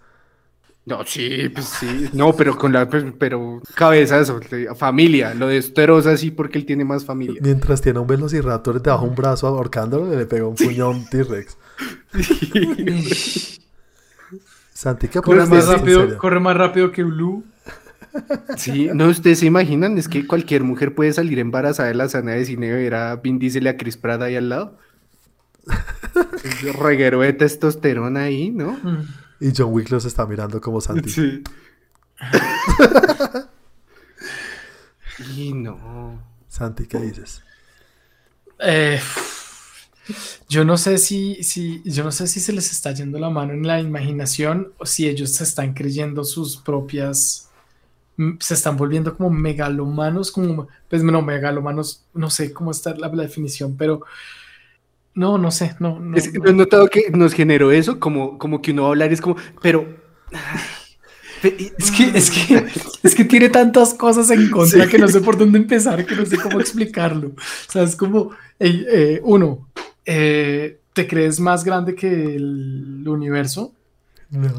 No, sí, pues sí. No, pero con la pues, pero cabeza eso, familia, lo de Esteros así porque él tiene más familia. Mientras tiene un velociraptor bajo un brazo ahorcándolo, le pega un un T-Rex. Santi, ¿qué corre más rápido, corre más rápido que Blue. Sí, no, ustedes se imaginan, es que cualquier mujer puede salir embarazada de la sana de cine y ver a Vin Diesel y a Chris Pratt ahí al lado. reguero de testosterona ahí, ¿no? Mm. Y John Wick los está mirando como Santi. Sí. y no. Santi, ¿qué dices? Eh, yo no sé si, si, yo no sé si se les está yendo la mano en la imaginación o si ellos se están creyendo sus propias, se están volviendo como megalomanos, como, pues no, megalomanos, no sé cómo está la definición, pero no, no sé, no. no he notado que nos generó eso, como, como que uno va a hablar, es como, pero. Es que, es que, es que tiene tantas cosas en contra que no sé por dónde empezar, que no sé cómo explicarlo. O sea, es como, eh, uno, eh, te crees más grande que el universo.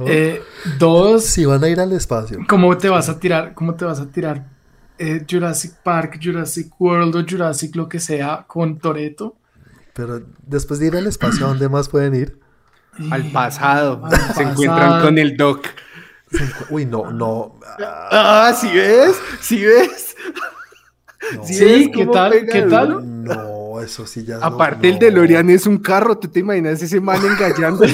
Eh, dos, si van a ir al espacio. ¿Cómo te vas a tirar? ¿Cómo te vas a tirar Jurassic Park, Jurassic World o Jurassic lo que sea con Toreto? Pero después de ir al espacio, ¿a dónde más pueden ir? Al pasado. Se encuentran con el Doc. Uy, no, no. Ah, ¿sí ves? ¿Sí ves? Sí, ¿qué tal? ¿Qué tal? No, eso sí ya. Aparte, el de Lorian es un carro. ¿Tú te imaginas ese man engallando?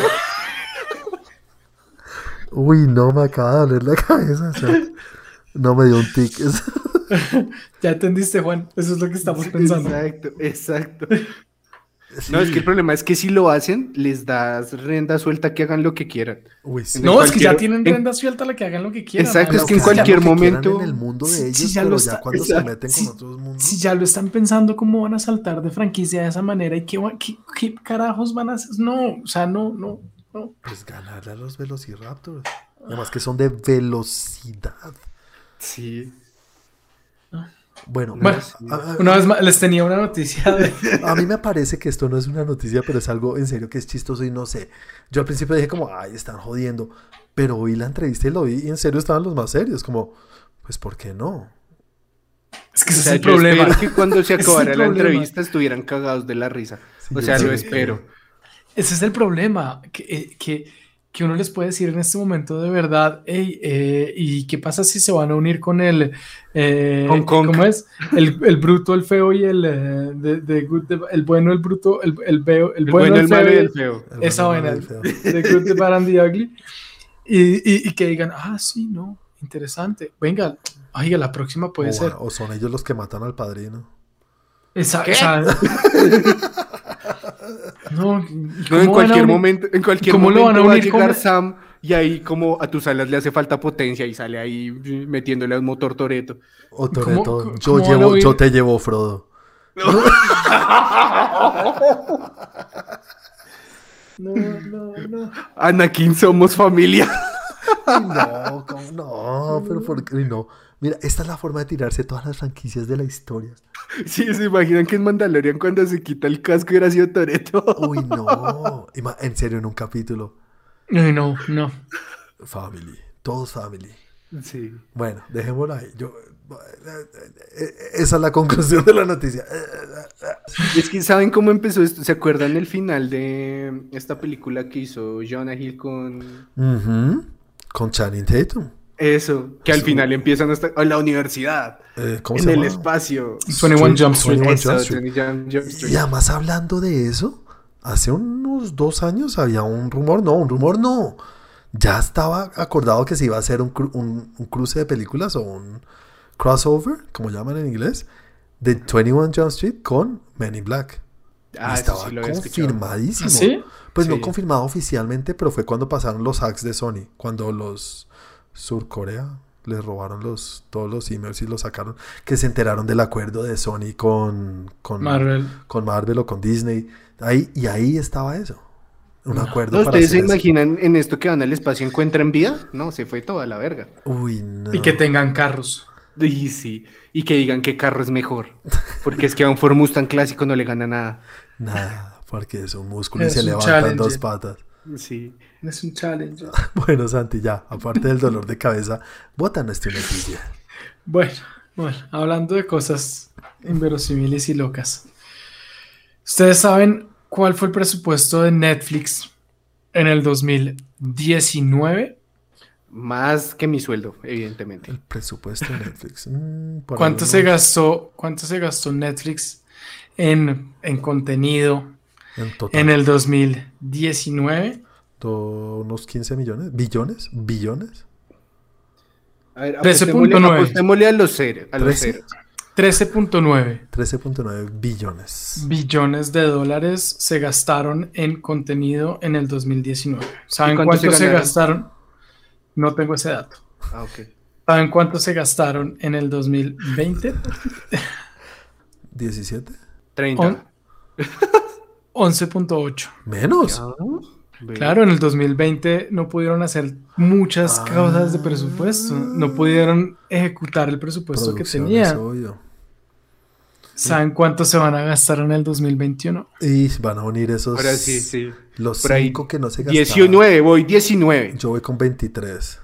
Uy, no, me acaba de doler la cabeza. no me dio un tic. ya entendiste, Juan. Eso es lo que estamos pensando. Exacto, exacto. No, es que el problema es que si lo hacen, les das renda suelta que hagan lo que quieran. No, es que ya tienen renda suelta la que hagan lo que quieran. Exacto, es que en cualquier momento. En el mundo de ellos, si ya lo ya cuando se meten con otros mundos. Si ya lo están pensando cómo van a saltar de franquicia de esa manera y qué, qué, carajos van a hacer. No, o sea, no, no, no. Pues ganarle a los Velociraptors. Además que son de velocidad. Sí. Bueno, una vez más, les tenía una noticia. A mí me parece que esto no es una noticia, pero es algo en serio que es chistoso y no sé. Yo al principio dije como, ay, están jodiendo. Pero oí la entrevista y lo vi y en serio estaban los más serios. Como, pues, ¿por qué no? Es que ese es el problema. Espero que cuando se acabara la entrevista estuvieran cagados de la risa. o sea, lo espero. Ese es el problema. que, eh, que que uno les puede decir en este momento de verdad, hey, eh, ¿y qué pasa si se van a unir con el, eh, ¿cómo es? El, el, bruto, el feo y el, eh, de, el bueno, el bruto, el, el, veo, el, bueno, el, feo y el feo. Esa vaina, de Good, the Bad and the Ugly. Y, y, que digan, ah, sí, no, interesante. Venga, oiga, la próxima puede ser. O son ellos los que matan al padrino. Exacto. No, en cualquier momento, en cualquier momento van a, va a llegar Sam y ahí como a tus alas le hace falta potencia y sale ahí metiéndole a un motor Toreto. O Toreto, yo, llevo, yo te llevo, Frodo. No, no, no. Anakin, somos familia. no, no, pero ¿por qué no? Mira, esta es la forma de tirarse todas las franquicias de la historia. Sí, se imaginan que en Mandalorian cuando se quita el casco era sido Toreto. Uy, no. En serio, en un capítulo. Uy, no, no. Family. Todos family. Sí. Bueno, dejémoslo ahí. Yo, esa es la conclusión de la noticia. Es que saben cómo empezó esto. ¿Se acuerdan el final de esta película que hizo Jonah Hill con. Con Channing Tatum. Eso, que al final empiezan hasta en la universidad, eh, en el espacio. 21 Jump Street. Y además hablando de eso, hace unos dos años había un rumor, no, un rumor no. Ya estaba acordado que se iba a hacer un, cruce de películas o un crossover, como llaman en inglés, de 21 Jump Street con Men in Black. Ah, estaba confirmadísimo. ¿Sí? Pues no confirmado oficialmente, pero fue cuando pasaron los hacks de Sony, cuando los Surcorea les robaron los, todos los emails y los sacaron, que se enteraron del acuerdo de Sony con, con, Marvel. con Marvel o con Disney. Ahí, y ahí estaba eso. Un acuerdo. ¿Ustedes se imaginan en esto que van al espacio encuentran vida? No, se fue toda la verga. Uy, no. Y que tengan carros. Y sí, y que digan qué carro es mejor. Porque es que a un Ford Mustang clásico no le gana nada. Nada, porque es un músculo y se levantan dos patas. Sí. Es un challenge. bueno, Santi, ya, aparte del dolor de cabeza, bota nuestra noticia. Bueno, bueno, hablando de cosas inverosímiles y locas. ¿Ustedes saben cuál fue el presupuesto de Netflix en el 2019? Más que mi sueldo, evidentemente. El presupuesto de Netflix. Mm, ¿Cuánto, se gastó, ¿Cuánto se gastó Netflix en, en contenido en, el 2019. Unos 15 millones, billones, billones. A ver, apostémosle a los ceros. 13.9. 13.9 billones. Billones de dólares se gastaron en contenido en el 2019. ¿Saben cuánto, se, gastaron? No tengo ese dato. Ah, ok. ¿Saben cuánto se gastaron en el 2020? 17. 30. 11.8. Menos. Claro, en el 2020 no pudieron hacer muchas cosas de presupuesto, no Ah. pudieron ejecutar el presupuesto que tenían. ¿Saben cuánto se van a gastar en el 2021? Y van a unir esos. Ahora sí, sí. Los Por ahí, cinco que no se gastaron. 19, voy 19. Yo voy con 23.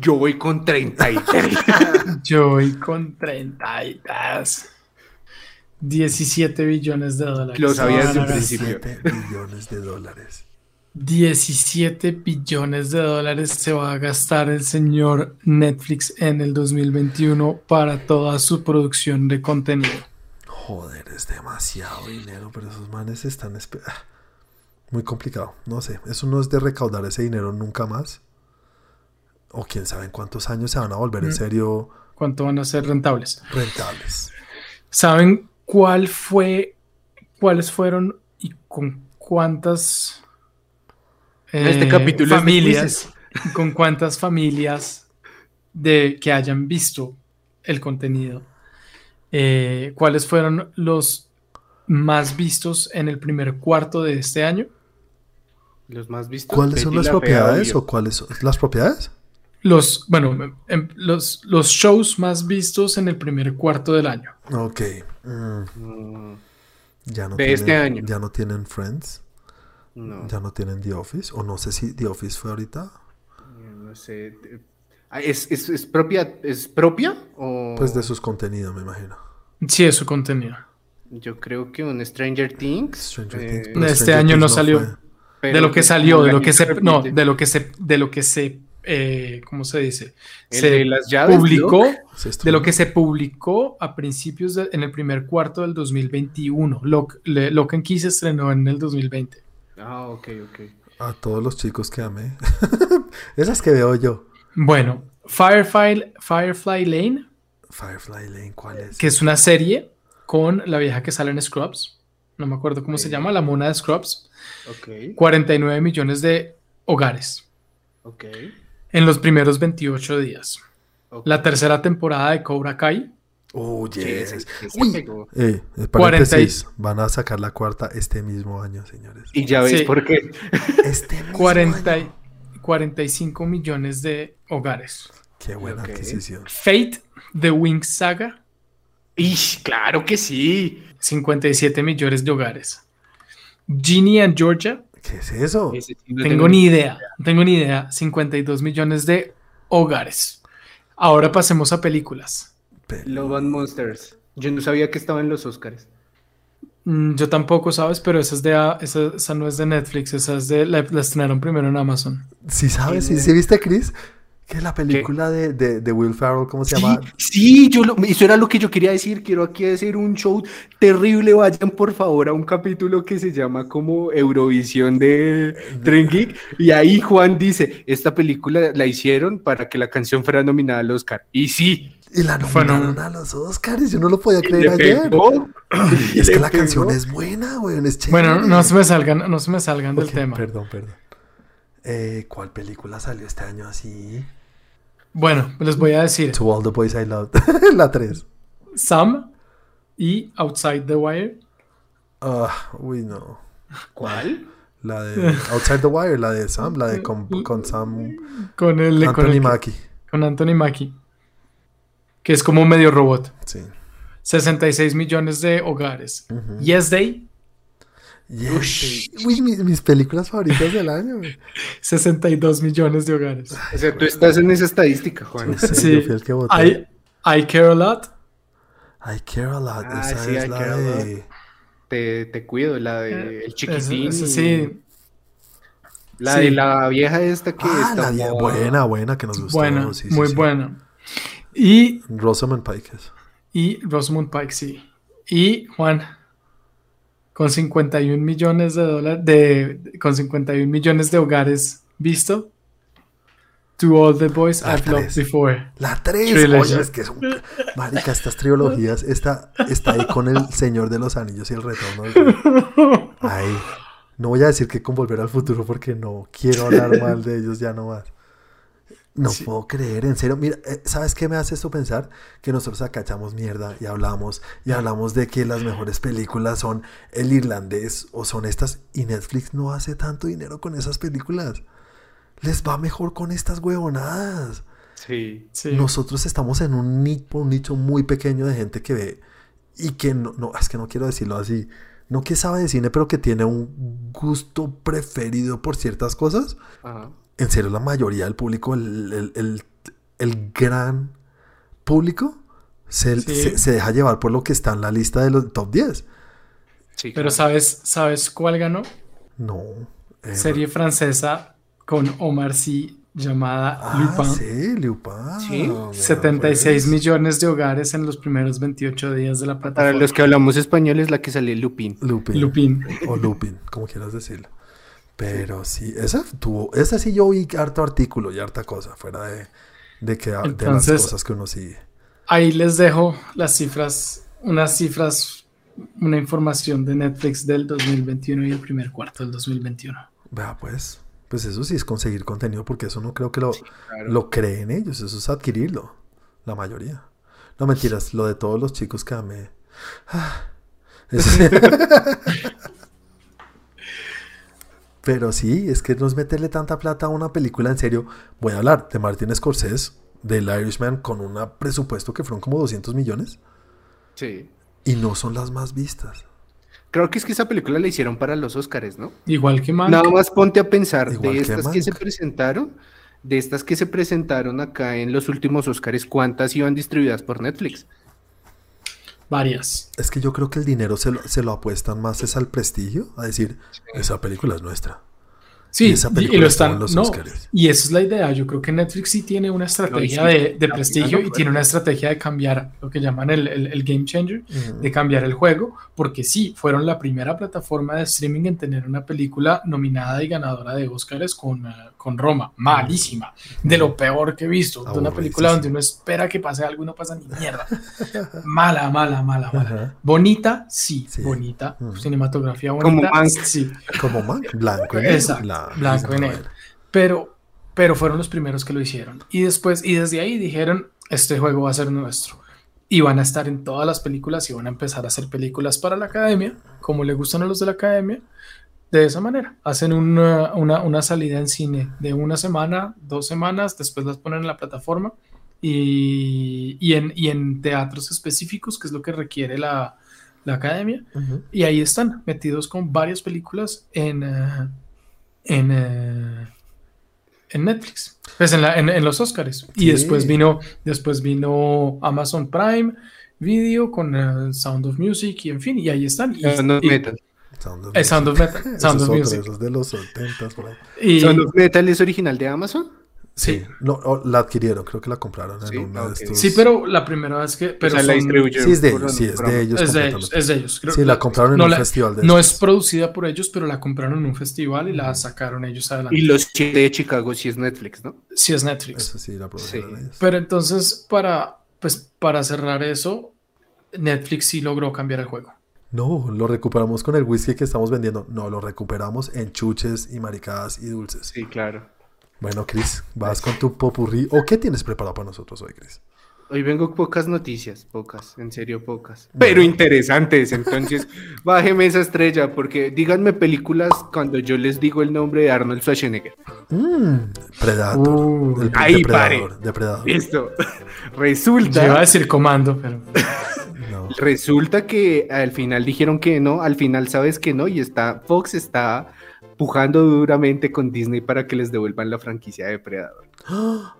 Yo voy con 33. Yo voy con 30 y tas. 17 billones de dólares. Lo sabía desde un principio. 17 billones de dólares. 17 billones de dólares se va a gastar el señor Netflix en el 2021 para toda su producción de contenido. Joder, es demasiado dinero, pero esos manes están... ah, Muy complicado, no sé. Eso no es de recaudar ese dinero nunca más. O quién sabe en cuántos años se van a volver en Mm. serio ¿Cuánto van a ser rentables? rentables. ¿Saben cuál fue, cuáles fueron y con cuántas Este eh, capítulo es de familias, con cuántas familias de que hayan visto el contenido? eh, ¿Cuáles fueron los más vistos en el primer cuarto de este año? Los más vistos. ¿Cuáles son las propiedades o cuáles son las propiedades? Los, bueno, em, los, los shows más vistos en el primer cuarto del año. Ok. mm, Mm, ya no De tienen, este año. Ya no tienen Friends. No, Ya no tienen The Office. O no sé si The Office fue ahorita. no sé. Ah, ¿Es, es, es propia, ¿Es propia? O... Pues de sus contenidos, me imagino. Sí, es su contenido. Yo creo que un Stranger Things. Stranger eh, Things, este Stranger año Things no salió. fue. de lo que salió, de lo que se, no, de lo que se, de lo que se, eh, ¿cómo se dice? El se de las llaves, publicó, de lo que se publicó a principios de- en el primer cuarto del 2021. Lock, le- Lock and Key se estrenó en el 2020. Ah, ok, ok. A todos los chicos que amé. Esas que veo yo. Bueno, Firefly, Firefly Lane, Firefly Lane, ¿cuál es? que es una serie con la vieja que sale en Scrubs. No me acuerdo cómo se llama, la mona de Scrubs. Ok, 49 millones de hogares ok. En los primeros 28 días. La tercera temporada de Cobra Kai Oh, Sí, yes. ese Uy. Eh, eh, 40 y- paréntesis, van a sacar la cuarta este mismo año, señores. Y ya ves Sí. por qué. Este mismo 40 y- año. 45 millones de hogares. Qué buena Ok. adquisición. Fate, The Wings Saga, Ish, claro que sí. 57 millones de hogares. Ginny and Georgia, ¿Qué es eso? Ese sí no tengo ni idea, no tengo ni idea, 52 millones de hogares. Ahora pasemos a películas. Pe- Love and Monsters. Yo no sabía que estaba en los Oscars. Mm, Yo tampoco, ¿sabes? Pero esa, es de, esa, esa no es de Netflix, esa es de, la, la estrenaron primero en Amazon. ¿Sí sabes? ¿Sí, sí viste, Chris? Que la película de, de, de Will Ferrell, ¿cómo se Sí, llama? sí, yo lo- eso era lo que yo quería decir. Quiero aquí decir un show terrible. Vayan por favor a un capítulo que se llama como Eurovisión de Tren Geek. Y ahí Juan dice: Esta película la hicieron para que la canción fuera nominada al Oscar. Y sí, Y la Bueno. nominaron a los Oscars. Yo no lo podía creer ayer. pegó. Y es que la pegó. canción es buena, güey. Es Bueno, no se me salgan, no se me salgan del tema. Perdón, perdón. Eh, ¿Cuál película salió este año así? Bueno, les voy a decir To All the Boys I Loved. la 3. Sam y Outside the Wire. Ah, uy, no. ¿Cuál? La de Outside the Wire, la de Sam, la de con, con Sam Con el, con, Anthony el- Mackie. con Anthony Mackie. Que es como medio robot. Sí. 66 millones de hogares. Ujú. Yes Day, Yes. Uy, mi- mis películas favoritas del año. güey. 62 millones de hogares. O sea, tú estás en esa estadística, Juan. Sé, Sí. yo fui el que voté. I, I Care a Lot. I Care a Lot. Ah, Esa sí, es I la Care a de... Te, te cuido, la de El Chiquitín. Sí, La sí. de la vieja esta que Ah, está la de- como- buena, buena, que nos gustó. buena, sí, sí, muy sí. buena. Y, Rosamund Pike. es. y Rosamund Pike, sí. Y Juan, con 51 millones de dólares, de, con 51 millones de hogares visto. To all the boys La I've loved tres. before. La 3. Trilogy. Oye, es que es un... Marica, estas trilogías, esta está ahí con el Señor de los Anillos y el Retorno Rey. Ahí. No voy a decir que con Volver al Futuro porque no quiero hablar mal de ellos ya no más. No puedo creer, en serio. Mira, eh, ¿sabes qué me hace esto pensar? Que nosotros acá echamos mierda y hablamos y hablamos de que las mejores películas son el irlandés o son estas y Netflix no hace tanto dinero con esas películas. Les va mejor con estas huevonadas. Sí. Sí. Nosotros estamos en un nicho, un nicho muy pequeño de gente que ve y que no, no, es que no quiero decirlo así, no que sabe de cine, pero que tiene un gusto preferido por ciertas cosas. Ajá. En serio, la mayoría del público, el, el- el- el gran público, se, Sí. se- se deja llevar por lo que está en la lista de los top 10. Sí, Pero claro. ¿sabes, ¿sabes cuál ganó? No. eh, Serie francesa con Omar Sy llamada Ah, Lupin. sí, Lupin. Sí. Mira, 76 pues. millones de hogares en los primeros 28 días de la Para plataforma. los que hablamos español es la que sale Lupin. Lupin. Lupin. O Lupin, como quieras decirlo. Pero sí, esa tuvo, esa sí yo vi harto artículo y harta cosa, fuera de, de que de las Entonces- cosas que uno sigue. Ahí les dejo las cifras, unas cifras, una información de Netflix del 2021 y el primer cuarto del 2021. Vea, pues, pues eso sí es conseguir contenido, porque eso no creo que lo, claro. lo creen ellos, eso es adquirirlo, la mayoría. No mentiras, lo de todos los chicos que amé. Ah, eso- Pero sí, es que no es meterle tanta plata a una película en serio. Voy a hablar de Martin Scorsese, del Irishman, con un presupuesto que fueron como 200 millones Sí. y no son las más vistas. Creo que es que esa película la hicieron para los Oscars, ¿no? Igual que Mank. Nada más ponte a pensar Igual de que estas que se presentaron, de estas que se presentaron acá en los últimos Oscars, ¿cuántas iban distribuidas por Netflix? Varias. Es que yo creo que el dinero se lo, se lo apuestan más es al prestigio, a decir, esa película es nuestra. Sí, Y esa y, película lo estuvo están. los no, Oscars. y esa es la idea. Yo creo que Netflix sí tiene una estrategia sí, de, de prestigio y tiene una estrategia de cambiar lo que llaman el, el- el game changer, Ujú. de cambiar el juego, porque sí, fueron la primera plataforma de streaming en tener una película nominada y ganadora de Oscars con, eh, con Roma. Malísima. De lo peor que he visto. De una película donde uno espera que pase algo y no pasa ni mierda. Mala, mala, mala, mala. Bonita, sí, Sí. bonita. Cinematografía Como bonita. Mank. Sí. Como Mank, blanco y negro. Exacto, la blanco y negro. Pero, pero fueron los primeros que lo hicieron. Y después, y desde ahí dijeron, este juego va a ser nuestro. Y van a estar en todas las películas y van a empezar a hacer películas para la academia, como le gustan a los de la academia. De esa manera, hacen una, una, una salida en cine de una semana, dos semanas, después las ponen en la plataforma y, y en, y en teatros específicos, que es lo que requiere la, la academia. Ujú. Y ahí están, metidos con varias películas en, eh, en, eh, en Netflix, pues en, la- en- en los Oscars. Y Sí. después vino, después vino Amazon Prime Video con eh, Sound of Music y en fin, y ahí están. Y, Sound of y- Metal. Sound of eh, Sound of Music. Metal, Sound of Music. ese es de los 70 por ahí. Y- ¿Sound of Metal es original de Amazon? Sí, no, o la adquirieron, creo que la compraron en Sí, ok. de estos. sí, pero la primera vez que... Pero o sea, la son- distribuyeron Sí, es de ellos, sí, es de ellos. es de ellos, es de ellos. Creo- Sí, la compraron en no un la- festival de No estos. es producida por ellos, pero la compraron en un festival y la sacaron ellos adelante. Y los de Chicago sí es Netflix, ¿no? Sí es Netflix. Eso sí, la produjeron ellos. Pero entonces, para, pues, para cerrar eso, Netflix sí logró cambiar el juego. No, lo recuperamos con el whisky que estamos vendiendo. No, lo recuperamos en chuches y maricadas y dulces. Sí, claro. Bueno, Chris, vas con tu popurrí. ¿O qué tienes preparado para nosotros hoy, Chris? Hoy vengo pocas noticias, pocas, en serio pocas. Pero interesantes, entonces bájeme esa estrella, porque díganme películas cuando yo les digo el nombre de Arnold Schwarzenegger. Mmm, Predator. Uh, El ahí depredador, depredador. Listo. yo iba a Resulta, decir comando, pero No. resulta que al final dijeron que no, al final sabes que no, y está, Fox está pujando duramente con Disney para que les devuelvan la franquicia de Depredador.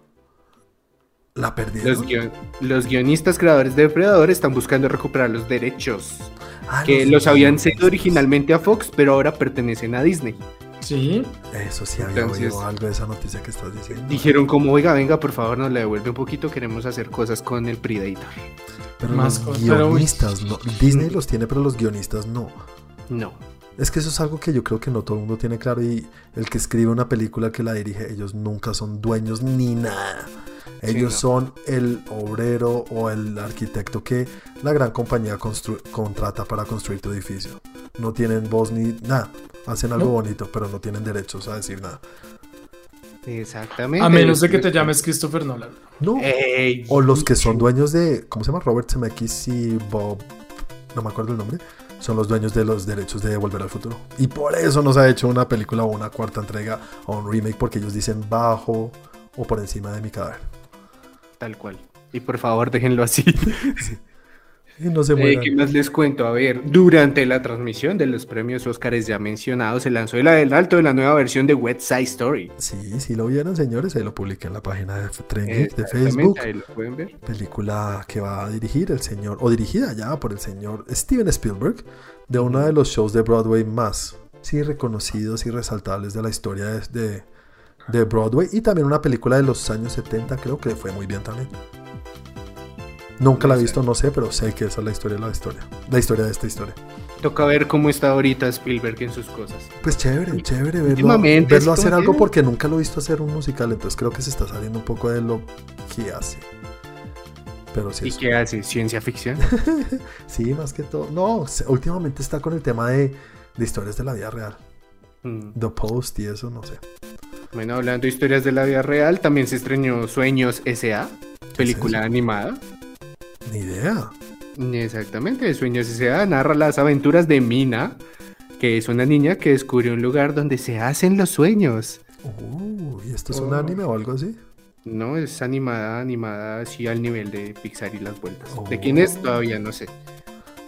La Los, perdieron. guion- los guionistas creadores de Depredador están buscando recuperar los derechos Ah, que los los habían cedido originalmente a Fox, pero ahora pertenecen a Disney. sí. Eso sí, había Entonces- oído algo de esa noticia que estás diciendo. Dijeron como, oiga, venga, por favor, nos la devuelve un poquito, queremos hacer cosas con el Predator. Pero Más los cosas, pero, uy. guionistas, no. Disney los tiene, pero los guionistas no. No. Es que eso es algo que yo creo que no todo el mundo tiene claro y el que escribe una película que la dirige, ellos nunca son dueños ni nada. Ellos no. son el obrero o el arquitecto que la gran compañía constru- contrata para construir tu edificio. No tienen voz ni nada. Hacen algo No. bonito, pero no tienen derechos a decir nada. Exactamente. A menos de que te llames Christopher Nolan. No. Ey, O los que son dueños de. ¿Cómo se llama? Robert Zemeckis y Bob. No me acuerdo el nombre. Son los dueños de los derechos de Volver al Futuro. Y por eso nos ha hecho una película o una cuarta entrega o un remake. Porque ellos dicen bajo o por encima de mi cadáver. Tal cual. Y por favor, déjenlo así. Y no se Eh. ¿Qué más les cuento? A ver, durante la transmisión de los premios Óscares ya mencionados, se lanzó el adelanto de la nueva versión de West Side Story. Sí, sí lo vieron, señores. Ahí lo publiqué en la página de Tren Geek de Facebook. Ahí lo pueden ver. película que va a dirigir el señor, o dirigida ya por el señor Steven Spielberg, de uno de los shows de Broadway más, sí, reconocidos y resaltables de la historia de, de, de Broadway, y también una película de los años 70, creo que fue muy bien también. Nunca la he visto, no sé, pero sé que esa es la historia de la historia, la historia de esta historia. Toca ver cómo está ahorita Spielberg en sus cosas. Pues chévere, chévere verlo, verlo hacer algo que- porque nunca lo he visto hacer un musical, entonces creo que se está saliendo un poco de lo que hace. Pero sí, ¿Y qué hace? ¿Ciencia ficción? Sí, más que todo. No, últimamente está con el tema de, de historias de la vida real. Mm. The Post y eso, no sé. Bueno, hablando de historias de la vida real, también se estrenó Sueños S.A., película animada. Ni idea. Exactamente, Sueños S.A. narra las aventuras de Mina, que es una niña que descubre un lugar donde se hacen los sueños. Uh, ¿y esto es un Oh. anime o algo así? No, es animada, animada así al nivel de Pixar y las vueltas. ¿De Oh. quién es? Todavía no sé.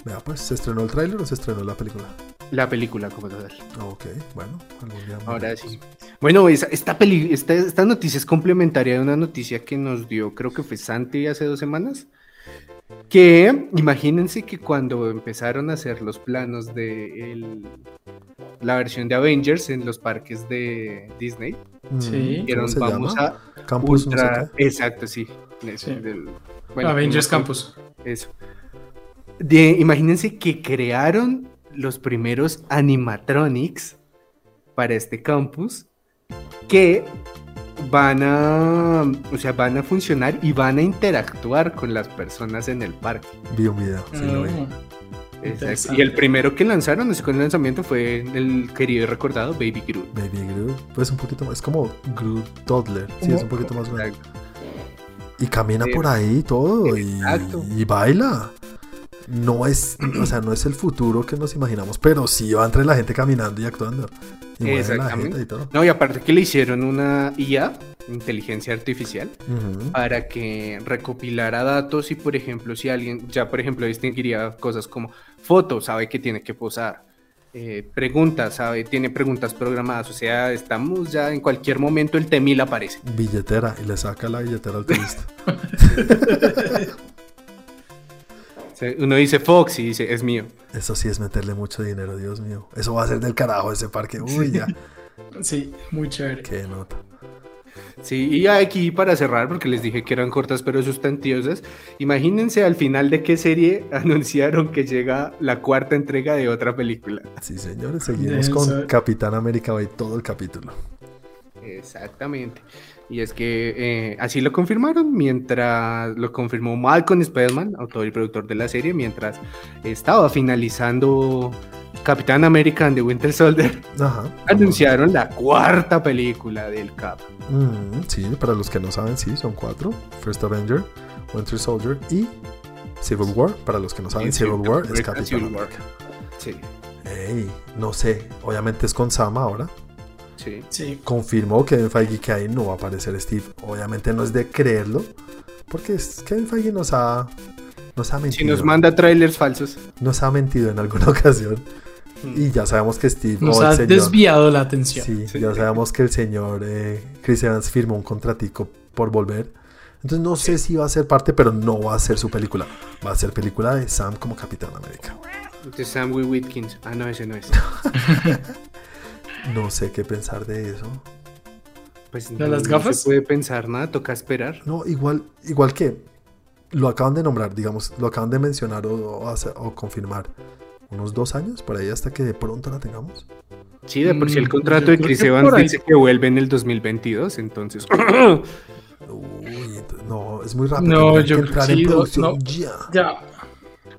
Vea, pues, ¿se estrenó el tráiler o se estrenó la película? La película como tal. Ok, bueno, algún día. Ahora sí. Bueno, esa- esta, peli, esta, esta noticia es complementaria de una noticia que nos dio, creo que fue Santi hace dos semanas. Que imagínense que cuando empezaron a hacer los planos de el- la versión de Avengers en los parques de Disney, Mm, Sí. ¿Cómo dijeron se vamos llama? a Campus, ultra. Exacto, sí. Eso, Sí. del- Avengers no- Campus. Eso. De, imagínense que crearon los primeros animatronics para este campus que van a, o sea, van a funcionar y van a interactuar con las personas en el parque. Vi un video, sí lo vi. Mm. Exacto. Y el primero que lanzaron, el segundo lanzamiento fue el querido y recordado Baby Groot. Baby Groot, pues un poquito más, es como Groot Toddler, sí, es un poquito más grande. Exacto. Y camina Sí. por ahí y todo, y, y baila. No es, o sea, no es el futuro que nos imaginamos, pero sí va entre la gente caminando y actuando. Exactamente. gente y todo. No, y aparte que le hicieron una IA, inteligencia artificial, para que recopilara datos y, por ejemplo, si alguien ya, por ejemplo, distinguiría cosas como fotos, sabe que tiene que posar, eh, preguntas, sabe, tiene preguntas programadas, o sea, estamos ya en cualquier momento el temil aparece. Billetera, y le saca la billetera al turista. Uno dice Fox y dice, es mío. Eso sí es meterle mucho dinero, Dios mío. Eso va a ser del carajo ese parque. Uy, ya. Sí, muy chévere. Qué nota. Sí, y aquí para cerrar, porque les dije que eran cortas pero sustantiosas, imagínense al final de qué serie anunciaron que llega la cuarta entrega de otra película. Sí, señores, seguimos con Capitán América hoy todo el capítulo. Exactamente. Y es que eh, así lo confirmaron, mientras lo confirmó Malcolm Spellman, autor y productor de la serie, mientras estaba finalizando Capitán América and the Winter Soldier, Ajá. anunciaron la cuarta película del Cap. Mm, sí, para los que no saben, sí, son cuatro. First Avenger, Winter Soldier y Civil War. Para los que no saben, Civil War es Capitán. América. Sí, Ey, no sé, obviamente es con Sam ahora. Sí. Sí, Confirmó Kevin Feige que ahí no va a aparecer Steve. Obviamente no es de creerlo, porque Kevin Feige nos ha, nos ha Si mentido. nos manda trailers falsos. nos ha mentido en alguna ocasión. Y ya sabemos que Steve nos o el ha señor- desviado la atención. Sí, Sí. ya sabemos que el señor eh, Chris Evans firmó un contratico por volver. Entonces no sé si va a ser parte, pero no va a ser su película. Va a ser película de Sam como Capitán América. De Sam Wee Whitkins. Ah, no, ese no es. No sé qué pensar de eso. Pues ¿De las no gafas? se puede pensar nada, toca esperar. No, igual, igual que lo acaban de nombrar, digamos, lo acaban de mencionar o, o o confirmar. Unos dos años por ahí hasta que de pronto la tengamos. Sí, de por sí el Mm, contrato de Chris Evans dice que vuelve en el 2022, entonces. Uy, no, es muy rápido. No, yo que entrar en sí, no, producción no. ya. Ya.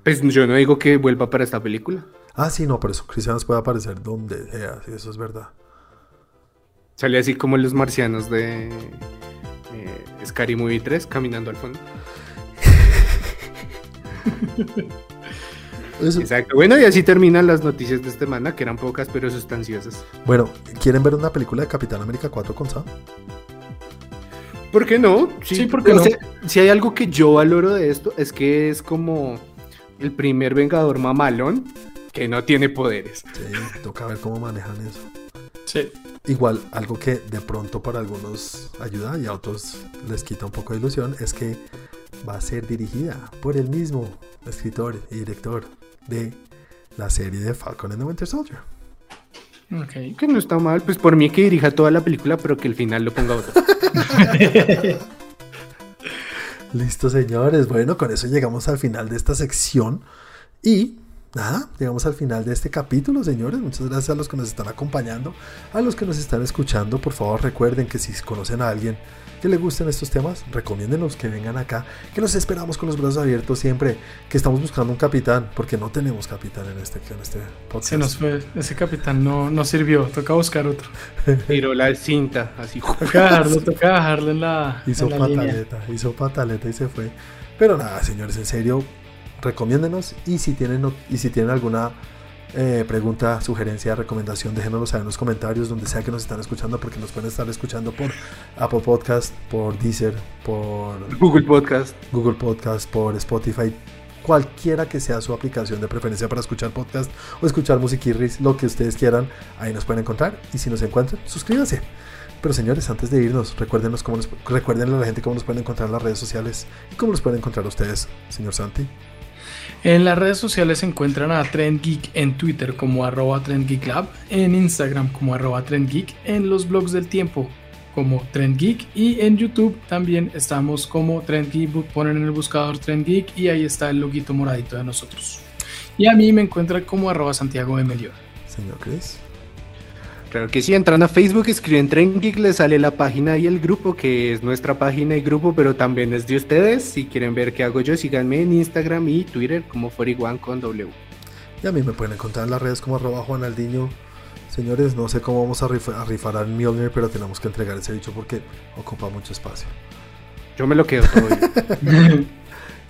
pues yo no digo que vuelva para esta película. Ah, sí, no, por eso Chris Evans puede aparecer donde sea, sí, eso es verdad. Sale así como los marcianos de eh, Scary Movie 3 caminando al fondo. Exacto. Bueno, y así terminan las noticias de esta semana, que eran pocas pero sustanciosas. Bueno, ¿quieren ver una película de Capitán América 4 con Sam? ¿Por qué no? Sí, porque no. Si hay algo que yo valoro de esto, es que es como el primer Vengador mamalón que no tiene poderes. Sí, toca ver cómo manejan eso. Sí. Igual, algo que de pronto para algunos ayuda y a otros les quita un poco de ilusión es que va a ser dirigida por el mismo escritor y director de la serie de Falcon and the Winter Soldier. Ok, que no está mal, pues por mí que dirija toda la película, pero que el final lo ponga otro. Listo, señores. Bueno, con eso llegamos al final de esta sección. Y nada, llegamos al final de este capítulo, señores. Muchas gracias a los que nos están acompañando, a los que nos están escuchando. Por favor, recuerden que si conocen a alguien que le gusten estos temas, recomiéndenos que vengan acá, que nos esperamos con los brazos abiertos siempre, que estamos buscando un capitán, porque no tenemos capitán en este, en este podcast. Se nos fue, ese capitán no, no sirvió, toca buscar otro. Tiró la cinta, así. Toca dejarlo, toca dejarlo en la. Hizo pataleta, hizo pataleta y se fue. Pero nada, señores, en serio, recomiéndenos y si tienen, y si tienen alguna eh, pregunta, sugerencia, recomendación, déjenoslo saber en los comentarios donde sea que nos están escuchando porque nos pueden estar escuchando por Apple Podcast, por Deezer, por Google Podcast, Google Podcast, por Spotify, cualquiera que sea su aplicación de preferencia para escuchar podcast o escuchar musiquirris, lo que ustedes quieran, ahí nos pueden encontrar y si nos encuentran, suscríbanse. Pero señores, antes de irnos, recuérdenos cómo recuérdenle a la gente cómo nos pueden encontrar en las redes sociales y cómo nos pueden encontrar ustedes, señor Santi. En las redes sociales se encuentran a Trend Geek en Twitter como arroba TrendGeekLab, en Instagram como arroba TrendGeek, en los blogs del tiempo como Trend Geek y en YouTube también estamos como Trend Geek, ponen en el buscador Trend Geek y ahí está el loguito moradito de nosotros. Y a mí me encuentran como arroba Santiago de Melior. Señor Chris. Claro que sí, entran a Facebook, escriben Tren Geek, les sale la página y el grupo, que es nuestra página y grupo, pero también es de ustedes. Si quieren ver qué hago yo, síganme en Instagram y Twitter como 41 con W. Y a mí me pueden encontrar en las redes como arroba Juanaldiño. Señores, no sé cómo vamos a, rifar al Mjolnir, pero tenemos que entregar ese bicho porque ocupa mucho espacio. Yo me lo quedo todo.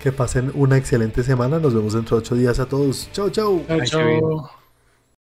que pasen una excelente semana. Nos vemos dentro de ocho días a todos. Chao, chao. Chao, chao.